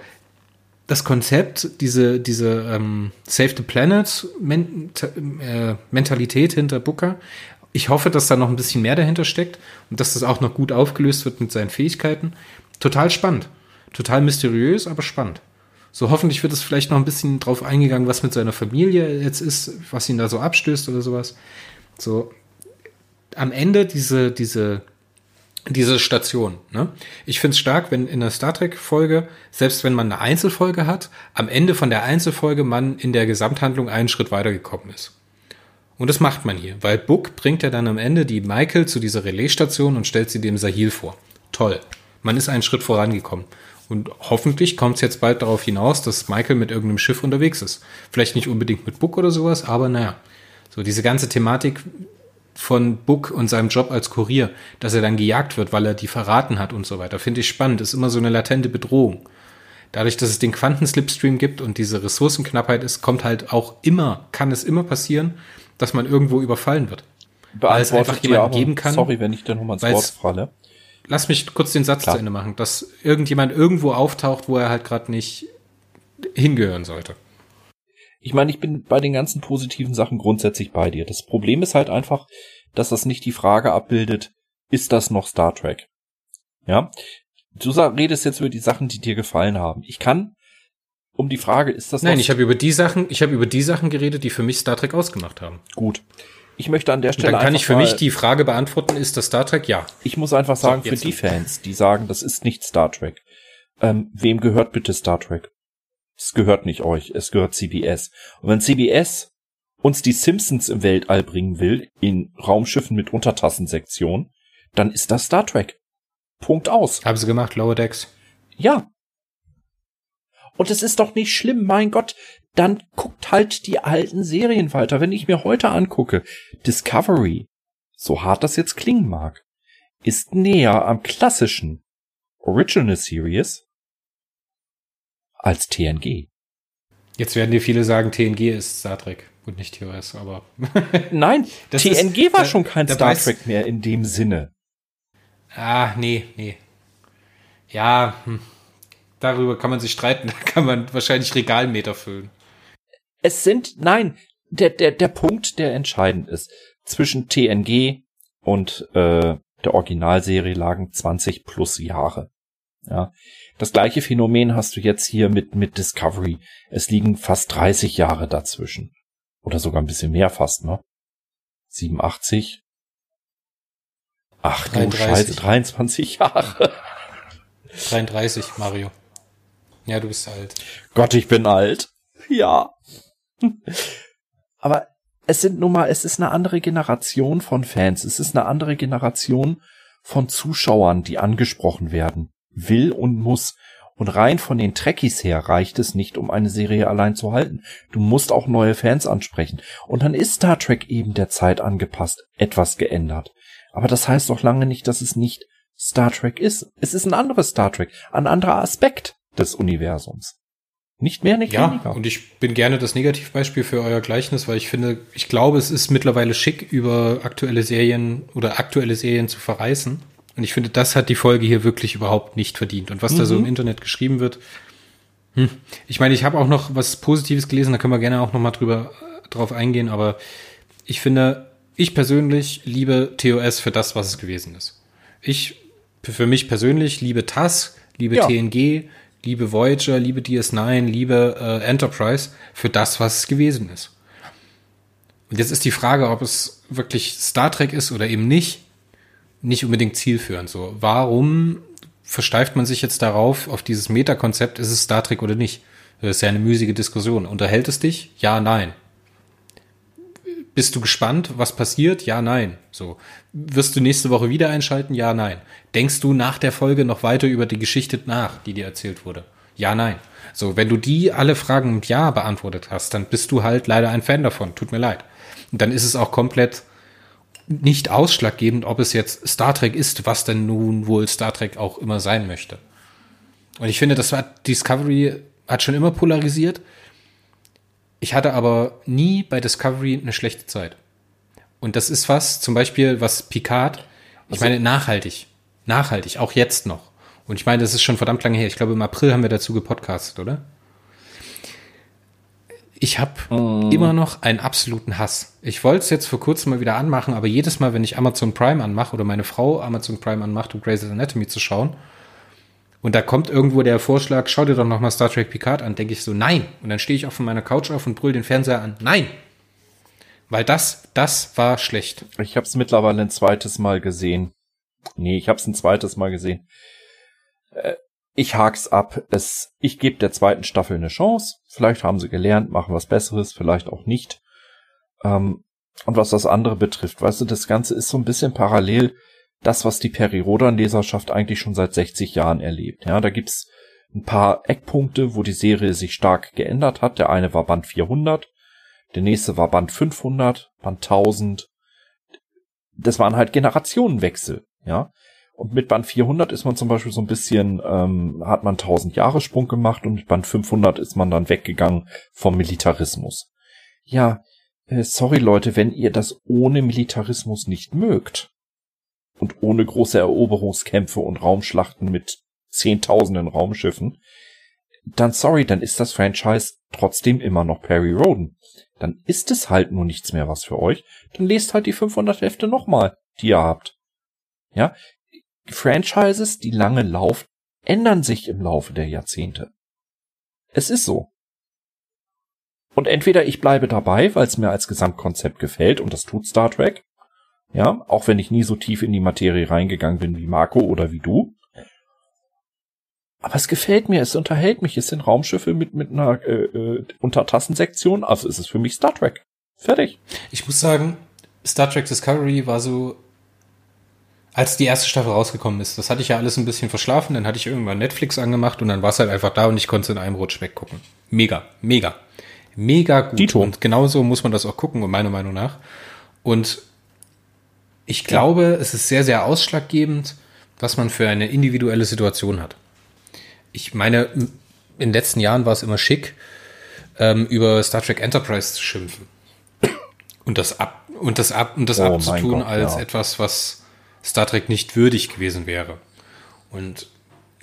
das Konzept, diese, diese ähm, Save the Planet äh, Mentalität hinter Booker. Ich hoffe, dass da noch ein bisschen mehr dahinter steckt und dass das auch noch gut aufgelöst wird mit seinen Fähigkeiten. Total spannend. Total mysteriös, aber spannend. So hoffentlich wird es vielleicht noch ein bisschen drauf eingegangen, was mit seiner Familie jetzt ist, was ihn da so abstößt oder sowas. So am Ende diese, diese diese Station. Ne? Ich find's stark, wenn in der Star Trek-Folge, selbst wenn man eine Einzelfolge hat, am Ende von der Einzelfolge man in der Gesamthandlung einen Schritt weitergekommen ist. Und das macht man hier, weil Book bringt ja dann am Ende die Michael zu dieser Relaisstation und stellt sie dem Sahil vor. Toll. Man ist einen Schritt vorangekommen. Und hoffentlich kommt es jetzt bald darauf hinaus, dass Michael mit irgendeinem Schiff unterwegs ist. Vielleicht nicht unbedingt mit Book oder sowas, aber naja. So diese ganze Thematik von Book und seinem Job als Kurier, dass er dann gejagt wird, weil er die verraten hat und so weiter, finde ich spannend. Ist immer so eine latente Bedrohung. Dadurch, dass es den Quantenslipstream gibt und diese Ressourcenknappheit ist, kommt halt auch immer, kann es immer passieren, dass man irgendwo überfallen wird. Weil es einfach jemanden geben kann. Sorry, wenn ich da nochmal ins Wort falle. Lass mich kurz den Satz Klar. zu Ende machen, dass irgendjemand irgendwo auftaucht, wo er halt gerade nicht hingehören sollte. Ich meine, ich bin bei den ganzen positiven Sachen grundsätzlich bei dir. Das Problem ist halt einfach, dass das nicht die Frage abbildet, ist das noch Star Trek? Ja? Du redest jetzt über die Sachen, die dir gefallen haben. Ich kann um die Frage, ist das Nein, ich habe über die Sachen, ich habe über die Sachen geredet, die für mich Star Trek ausgemacht haben. Gut. Ich möchte an der Stelle. Und dann kann ich für mich die Frage beantworten, ist das Star Trek? Ja. Ich muss einfach sagen, so, für die Fans, die sagen, das ist nicht Star Trek. Ähm, wem gehört bitte Star Trek? Es gehört nicht euch, es gehört CBS. Und wenn CBS uns die Simpsons im Weltall bringen will, in Raumschiffen mit Untertassensektion, dann ist das Star Trek. Punkt aus. Haben sie gemacht, Lower Decks? Ja. Und es ist doch nicht schlimm, mein Gott. Dann guckt halt die alten Serien weiter. Wenn ich mir heute angucke, Discovery, so hart das jetzt klingen mag, ist näher am klassischen Original Series als TNG. Jetzt werden dir viele sagen, TNG ist Star Trek und nicht TOS, aber. Nein, TNG ist, war da, schon kein Star Trek mehr in dem Sinne. Ah, nee, nee. Ja, hm. darüber kann man sich streiten, da kann man wahrscheinlich Regalmeter füllen. Es sind, nein, der, der, der Punkt, der entscheidend ist, zwischen TNG und äh, der Originalserie lagen 20 plus Jahre. Ja, das gleiche Phänomen hast du jetzt hier mit, mit Discovery. Es liegen fast 30 Jahre dazwischen. Oder sogar ein bisschen mehr fast, ne? 87. Ach 33. du Scheiße, 23 Jahre. 33, Mario. Ja, du bist alt. Gott, ich bin alt. Ja. Aber es sind nun mal, es ist eine andere Generation von Fans. Es ist eine andere Generation von Zuschauern, die angesprochen werden will und muss. Und rein von den Trekkies her reicht es nicht, um eine Serie allein zu halten. Du musst auch neue Fans ansprechen. Und dann ist Star Trek eben der Zeit angepasst, etwas geändert. Aber das heißt doch lange nicht, dass es nicht Star Trek ist. Es ist ein anderes Star Trek, ein anderer Aspekt des Universums. Nicht mehr, nicht ja, weniger. Und ich bin gerne das Negativbeispiel für euer Gleichnis, weil ich finde, ich glaube, es ist mittlerweile schick, über aktuelle Serien oder aktuelle Serien zu verreißen. Und ich finde, das hat die Folge hier wirklich überhaupt nicht verdient. Und was mhm. da so im mhm. Internet geschrieben wird, hm. ich meine, ich habe auch noch was Positives gelesen, da können wir gerne auch noch mal drüber drauf eingehen, aber ich finde, ich persönlich liebe TOS für das, was es gewesen ist. Ich, für mich persönlich, liebe TAS, liebe ja. TNG, liebe Voyager, liebe DS9, liebe äh, Enterprise für das, was es gewesen ist. Und jetzt ist die Frage, ob es wirklich Star Trek ist oder eben nicht nicht unbedingt zielführend. So, warum versteift man sich jetzt darauf, auf dieses Metakonzept, ist es Star Trek oder nicht? Das ist ja eine müßige Diskussion. Unterhält es dich? Ja, nein. Bist du gespannt, was passiert? Ja, nein. So. Wirst du nächste Woche wieder einschalten? Ja, nein. Denkst du nach der Folge noch weiter über die Geschichte nach, die dir erzählt wurde? Ja, nein. So, wenn du die alle Fragen mit Ja beantwortet hast, dann bist du halt leider ein Fan davon. Tut mir leid. Und dann ist es auch komplett nicht ausschlaggebend, ob es jetzt Star Trek ist, was denn nun wohl Star Trek auch immer sein möchte. Und ich finde, das war Discovery hat schon immer polarisiert. Ich hatte aber nie bei Discovery eine schlechte Zeit. Und das ist was, zum Beispiel, was Picard, ich also, meine, nachhaltig. Nachhaltig, auch jetzt noch. Und ich meine, das ist schon verdammt lange her. Ich glaube, im April haben wir dazu gepodcastet, oder? Ich habe mm. immer noch einen absoluten Hass. Ich wollte es jetzt vor kurzem mal wieder anmachen, aber jedes Mal, wenn ich Amazon Prime anmache oder meine Frau Amazon Prime anmacht, um Grey's Anatomy zu schauen, und da kommt irgendwo der Vorschlag, schau dir doch noch mal Star Trek Picard an, denke ich so, nein. Und dann stehe ich auch von meiner Couch auf und brüll den Fernseher an, nein. Weil das, das war schlecht. Ich habe es mittlerweile ein zweites Mal gesehen. Nee, ich hab's ein zweites Mal gesehen. Äh, ich hak's ab. Es, ich gebe der zweiten Staffel eine Chance. Vielleicht haben sie gelernt, machen was Besseres, vielleicht auch nicht. Ähm, und was das andere betrifft, weißt du, das Ganze ist so ein bisschen parallel das, was die Peri-Rodan-Leserschaft eigentlich schon seit 60 Jahren erlebt. Ja, da gibt's ein paar Eckpunkte, wo die Serie sich stark geändert hat. Der eine war Band 400, der nächste war Band 500, Band 1000. Das waren halt Generationenwechsel, ja. Und mit Band 400 ist man zum Beispiel so ein bisschen, ähm, hat man 1000 Jahre Sprung gemacht und mit Band 500 ist man dann weggegangen vom Militarismus. Ja, äh, sorry Leute, wenn ihr das ohne Militarismus nicht mögt und ohne große Eroberungskämpfe und Raumschlachten mit zehntausenden Raumschiffen, dann sorry, dann ist das Franchise trotzdem immer noch Perry Roden. Dann ist es halt nur nichts mehr was für euch. Dann lest halt die 500 Hefte nochmal, die ihr habt. Ja, Franchises, die lange laufen, ändern sich im Laufe der Jahrzehnte. Es ist so. Und entweder ich bleibe dabei, weil es mir als Gesamtkonzept gefällt, und das tut Star Trek, ja, auch wenn ich nie so tief in die Materie reingegangen bin wie Marco oder wie du. Aber es gefällt mir, es unterhält mich, es sind Raumschiffe mit, mit einer äh, äh, Untertassensektion, also ist es für mich Star Trek. Fertig. Ich muss sagen, Star Trek Discovery war so, als die erste Staffel rausgekommen ist, das hatte ich ja alles ein bisschen verschlafen, dann hatte ich irgendwann Netflix angemacht und dann war es halt einfach da und ich konnte es in einem Rutsch weggucken. Mega, mega. Mega gut. Dito. Und genauso muss man das auch gucken, meiner Meinung nach. Und ich glaube, ja. es ist sehr, sehr ausschlaggebend, was man für eine individuelle Situation hat. Ich meine, in den letzten Jahren war es immer schick, ähm, über Star Trek Enterprise zu schimpfen. Und das ab und das ab und das oh, abzutun Gott, als ja. etwas, was Star Trek nicht würdig gewesen wäre. Und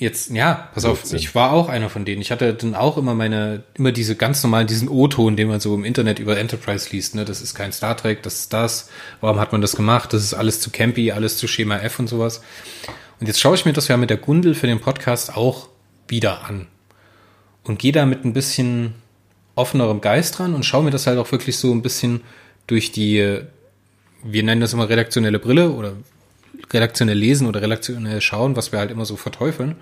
Jetzt, ja, pass auf, ich war auch einer von denen. Ich hatte dann auch immer meine, immer diese ganz normalen, diesen O-Ton, den man so im Internet über Enterprise liest, ne? Das ist kein Star Trek, das ist das. Warum hat man das gemacht? Das ist alles zu campy, alles zu Schema F und sowas. Und jetzt schaue ich mir das ja mit der Gundel für den Podcast auch wieder an. Und gehe da mit ein bisschen offenerem Geist dran und schaue mir das halt auch wirklich so ein bisschen durch die, wir nennen das immer redaktionelle Brille oder redaktionell lesen oder redaktionell schauen, was wir halt immer so verteufeln.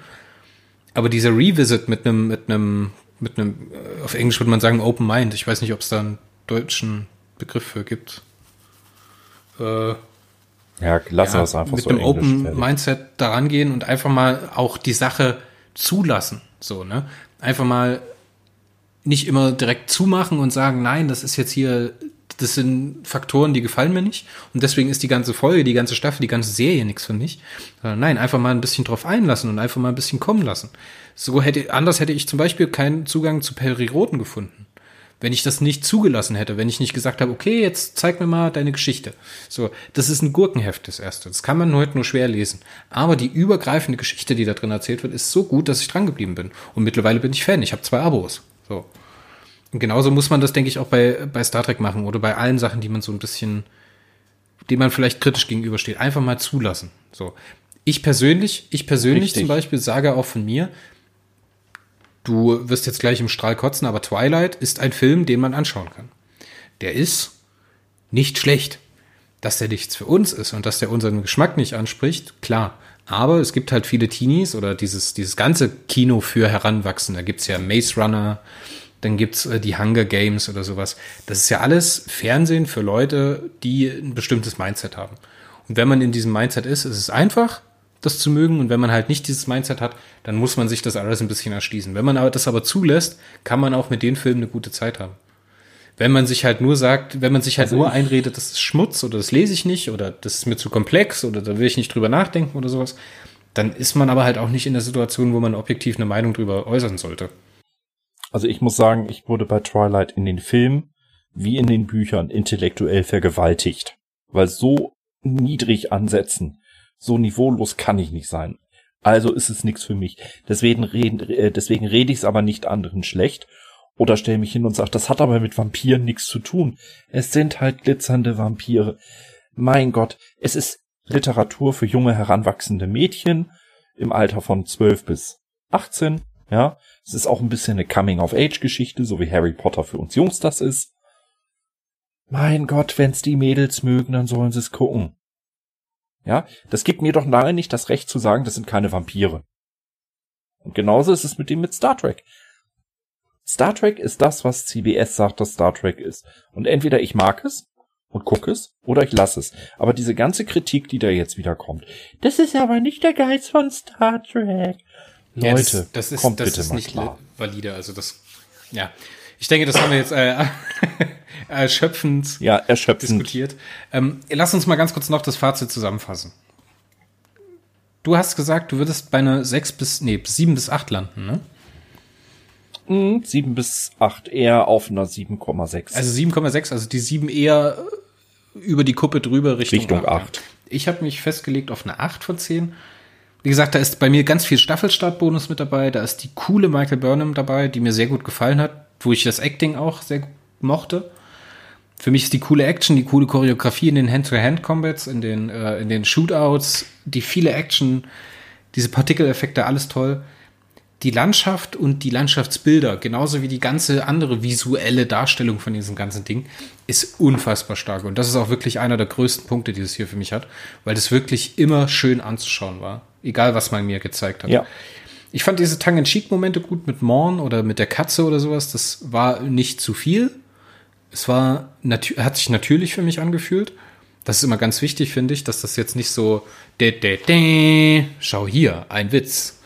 Aber dieser Revisit mit einem, mit einem, mit einem, äh, auf Englisch würde man sagen Open Mind. Ich weiß nicht, ob es da einen deutschen Begriff für gibt. Äh, ja, lass ja, das einfach mit so einem Open fertig. Mindset daran gehen und einfach mal auch die Sache zulassen. So, ne? Einfach mal nicht immer direkt zumachen und sagen, nein, das ist jetzt hier das sind Faktoren, die gefallen mir nicht. Und deswegen ist die ganze Folge, die ganze Staffel, die ganze Serie nichts für mich. Nein, einfach mal ein bisschen drauf einlassen und einfach mal ein bisschen kommen lassen. So hätte, anders hätte ich zum Beispiel keinen Zugang zu Periroten gefunden. Wenn ich das nicht zugelassen hätte, wenn ich nicht gesagt habe, okay, jetzt zeig mir mal deine Geschichte. So, das ist ein Gurkenheft, das erste. Das kann man heute nur schwer lesen. Aber die übergreifende Geschichte, die da drin erzählt wird, ist so gut, dass ich dran geblieben bin. Und mittlerweile bin ich Fan. Ich habe zwei Abos. So. Und genauso muss man das, denke ich, auch bei, bei Star Trek machen oder bei allen Sachen, die man so ein bisschen, dem man vielleicht kritisch gegenübersteht. Einfach mal zulassen. So. Ich persönlich, ich persönlich Richtig. zum Beispiel sage auch von mir, du wirst jetzt gleich im Strahl kotzen, aber Twilight ist ein Film, den man anschauen kann. Der ist nicht schlecht. Dass der nichts für uns ist und dass der unseren Geschmack nicht anspricht, klar. Aber es gibt halt viele Teenies oder dieses, dieses ganze Kino für Heranwachsende. Da gibt's ja Maze Runner, dann gibt's äh, die Hunger Games oder sowas. Das ist ja alles Fernsehen für Leute, die ein bestimmtes Mindset haben. Und wenn man in diesem Mindset ist, ist es einfach, das zu mögen. Und wenn man halt nicht dieses Mindset hat, dann muss man sich das alles ein bisschen erschließen. Wenn man aber das aber zulässt, kann man auch mit den Filmen eine gute Zeit haben. Wenn man sich halt nur sagt, wenn man sich halt also nur einredet, das ist Schmutz oder das lese ich nicht oder das ist mir zu komplex oder da will ich nicht drüber nachdenken oder sowas, dann ist man aber halt auch nicht in der Situation, wo man objektiv eine Meinung drüber äußern sollte. Also ich muss sagen, ich wurde bei Twilight in den Filmen wie in den Büchern intellektuell vergewaltigt. Weil so niedrig ansetzen, so niveaulos kann ich nicht sein. Also ist es nichts für mich. Deswegen rede, äh, deswegen rede ich es aber nicht anderen schlecht oder stelle mich hin und sage, das hat aber mit Vampiren nichts zu tun. Es sind halt glitzernde Vampire. Mein Gott, es ist Literatur für junge heranwachsende Mädchen im Alter von 12 bis 18 ja, es ist auch ein bisschen eine Coming-of-Age-Geschichte, so wie Harry Potter für uns Jungs das ist. Mein Gott, wenn's die Mädels mögen, dann sollen sie es gucken. Ja, das gibt mir doch lange nicht das Recht zu sagen, das sind keine Vampire. Und genauso ist es mit dem mit Star Trek. Star Trek ist das, was CBS sagt, dass Star Trek ist. Und entweder ich mag es und gucke es oder ich lasse es. Aber diese ganze Kritik, die da jetzt wieder kommt, das ist aber nicht der Geist von Star Trek. Leute, ja, das, das ist, kommt das bitte ist mal nicht klar. valide. Also das, ja, ich denke, das haben wir jetzt äh, erschöpfend, ja, erschöpfend diskutiert. Ähm, lass uns mal ganz kurz noch das Fazit zusammenfassen. Du hast gesagt, du würdest bei einer 6 bis, nee, 7 bis 8 landen, ne? 7 bis 8, eher auf einer 7,6. Also 7,6, also die 7 eher über die Kuppe drüber Richtung, Richtung 8. 8. Ich habe mich festgelegt auf eine 8 von 10. Wie gesagt, da ist bei mir ganz viel Staffelstartbonus mit dabei. Da ist die coole Michael Burnham dabei, die mir sehr gut gefallen hat, wo ich das Acting auch sehr mochte. Für mich ist die coole Action, die coole Choreografie in den Hand-to-Hand-Combats, in den, äh, in den Shootouts, die viele Action, diese Partikeleffekte, alles toll die Landschaft und die Landschaftsbilder, genauso wie die ganze andere visuelle Darstellung von diesem ganzen Ding, ist unfassbar stark. Und das ist auch wirklich einer der größten Punkte, die es hier für mich hat, weil das wirklich immer schön anzuschauen war. Egal, was man mir gezeigt hat. Ja. Ich fand diese Tongue-in-Cheek-Momente gut mit Morn oder mit der Katze oder sowas. Das war nicht zu viel. Es war, hat sich natürlich für mich angefühlt. Das ist immer ganz wichtig, finde ich, dass das jetzt nicht so, de, de, de, schau hier, ein Witz,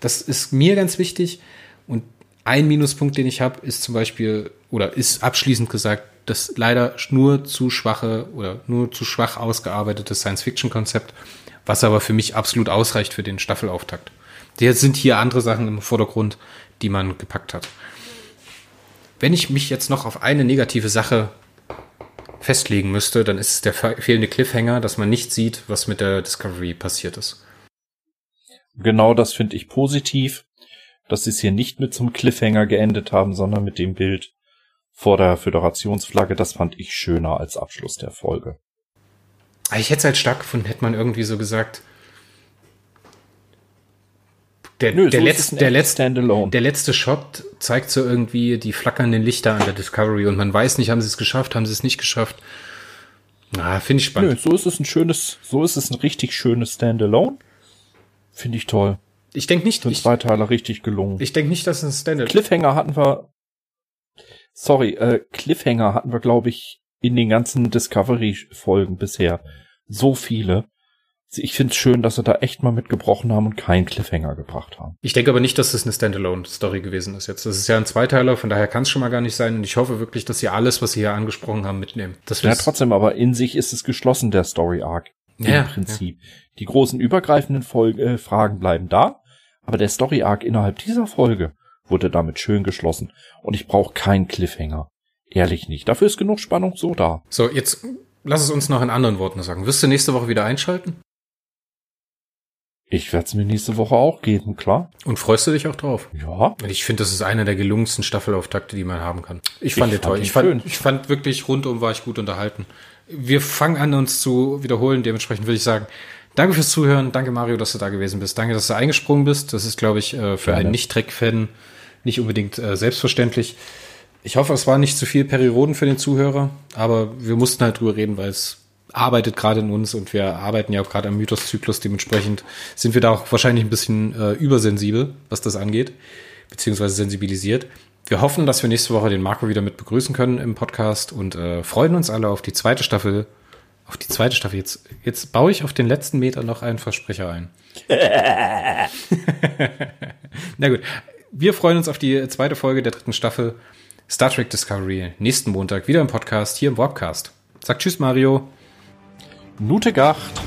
das ist mir ganz wichtig. Und ein Minuspunkt, den ich habe, ist zum Beispiel, oder ist abschließend gesagt, das leider nur zu schwache oder nur zu schwach ausgearbeitete Science-Fiction-Konzept, was aber für mich absolut ausreicht für den Staffelauftakt. Jetzt sind hier andere Sachen im Vordergrund, die man gepackt hat. Wenn ich mich jetzt noch auf eine negative Sache festlegen müsste, dann ist es der fehlende Cliffhanger, dass man nicht sieht, was mit der Discovery passiert ist. Genau das finde ich positiv, dass sie es hier nicht mit zum Cliffhanger geendet haben, sondern mit dem Bild vor der Föderationsflagge. Das fand ich schöner als Abschluss der Folge. Ah, ich hätte es halt stark gefunden, hätte man irgendwie so gesagt. Der, Nö, der, so letzte, der, letzte, der letzte Shot zeigt so irgendwie die flackernden Lichter an der Discovery und man weiß nicht, haben sie es geschafft, haben sie es nicht geschafft. Ah, finde ich spannend. Nö, so ist es ein schönes, so ist es ein richtig schönes Standalone. Finde ich toll. Ich denke nicht. Sind zwei Teile richtig gelungen. Ich denke nicht, dass es ein Standard. Cliffhanger hatten wir. Sorry, äh, Cliffhanger hatten wir, glaube ich, in den ganzen Discovery-Folgen bisher. So viele. Ich finde es schön, dass sie da echt mal mitgebrochen haben und keinen Cliffhanger gebracht haben. Ich denke aber nicht, dass es eine Standalone-Story gewesen ist jetzt. Das ist ja ein Zweiteiler, von daher kann es schon mal gar nicht sein. Und ich hoffe wirklich, dass sie alles, was sie hier angesprochen haben, mitnehmen. Das ja, trotzdem, aber in sich ist es geschlossen, der Story-Arc. Ja, Im Prinzip. Ja. Die großen übergreifenden Folge, äh, Fragen bleiben da, aber der Story Arc innerhalb dieser Folge wurde damit schön geschlossen und ich brauche keinen Cliffhanger. Ehrlich nicht. Dafür ist genug Spannung so da. So, jetzt lass es uns noch in anderen Worten sagen. Wirst du nächste Woche wieder einschalten? Ich werde es mir nächste Woche auch geben, klar. Und freust du dich auch drauf? Ja. Ich finde, das ist einer der gelungensten Staffelauftakte, die man haben kann. Ich fand ich den toll. Ich fand, ich fand wirklich rundum war ich gut unterhalten. Wir fangen an, uns zu wiederholen. Dementsprechend würde ich sagen, Danke fürs Zuhören. Danke, Mario, dass du da gewesen bist. Danke, dass du eingesprungen bist. Das ist, glaube ich, äh, für Gerne. einen Nicht-Trek-Fan nicht unbedingt äh, selbstverständlich. Ich hoffe, es war nicht zu viel Perioden für den Zuhörer, aber wir mussten halt drüber reden, weil es arbeitet gerade in uns und wir arbeiten ja auch gerade am Mythoszyklus. Dementsprechend sind wir da auch wahrscheinlich ein bisschen äh, übersensibel, was das angeht, beziehungsweise sensibilisiert. Wir hoffen, dass wir nächste Woche den Marco wieder mit begrüßen können im Podcast und äh, freuen uns alle auf die zweite Staffel auf die zweite Staffel. Jetzt, jetzt baue ich auf den letzten Meter noch einen Versprecher ein. Na gut. Wir freuen uns auf die zweite Folge der dritten Staffel Star Trek Discovery. Nächsten Montag wieder im Podcast, hier im Warpcast. Sag Tschüss, Mario. Nute Gacht.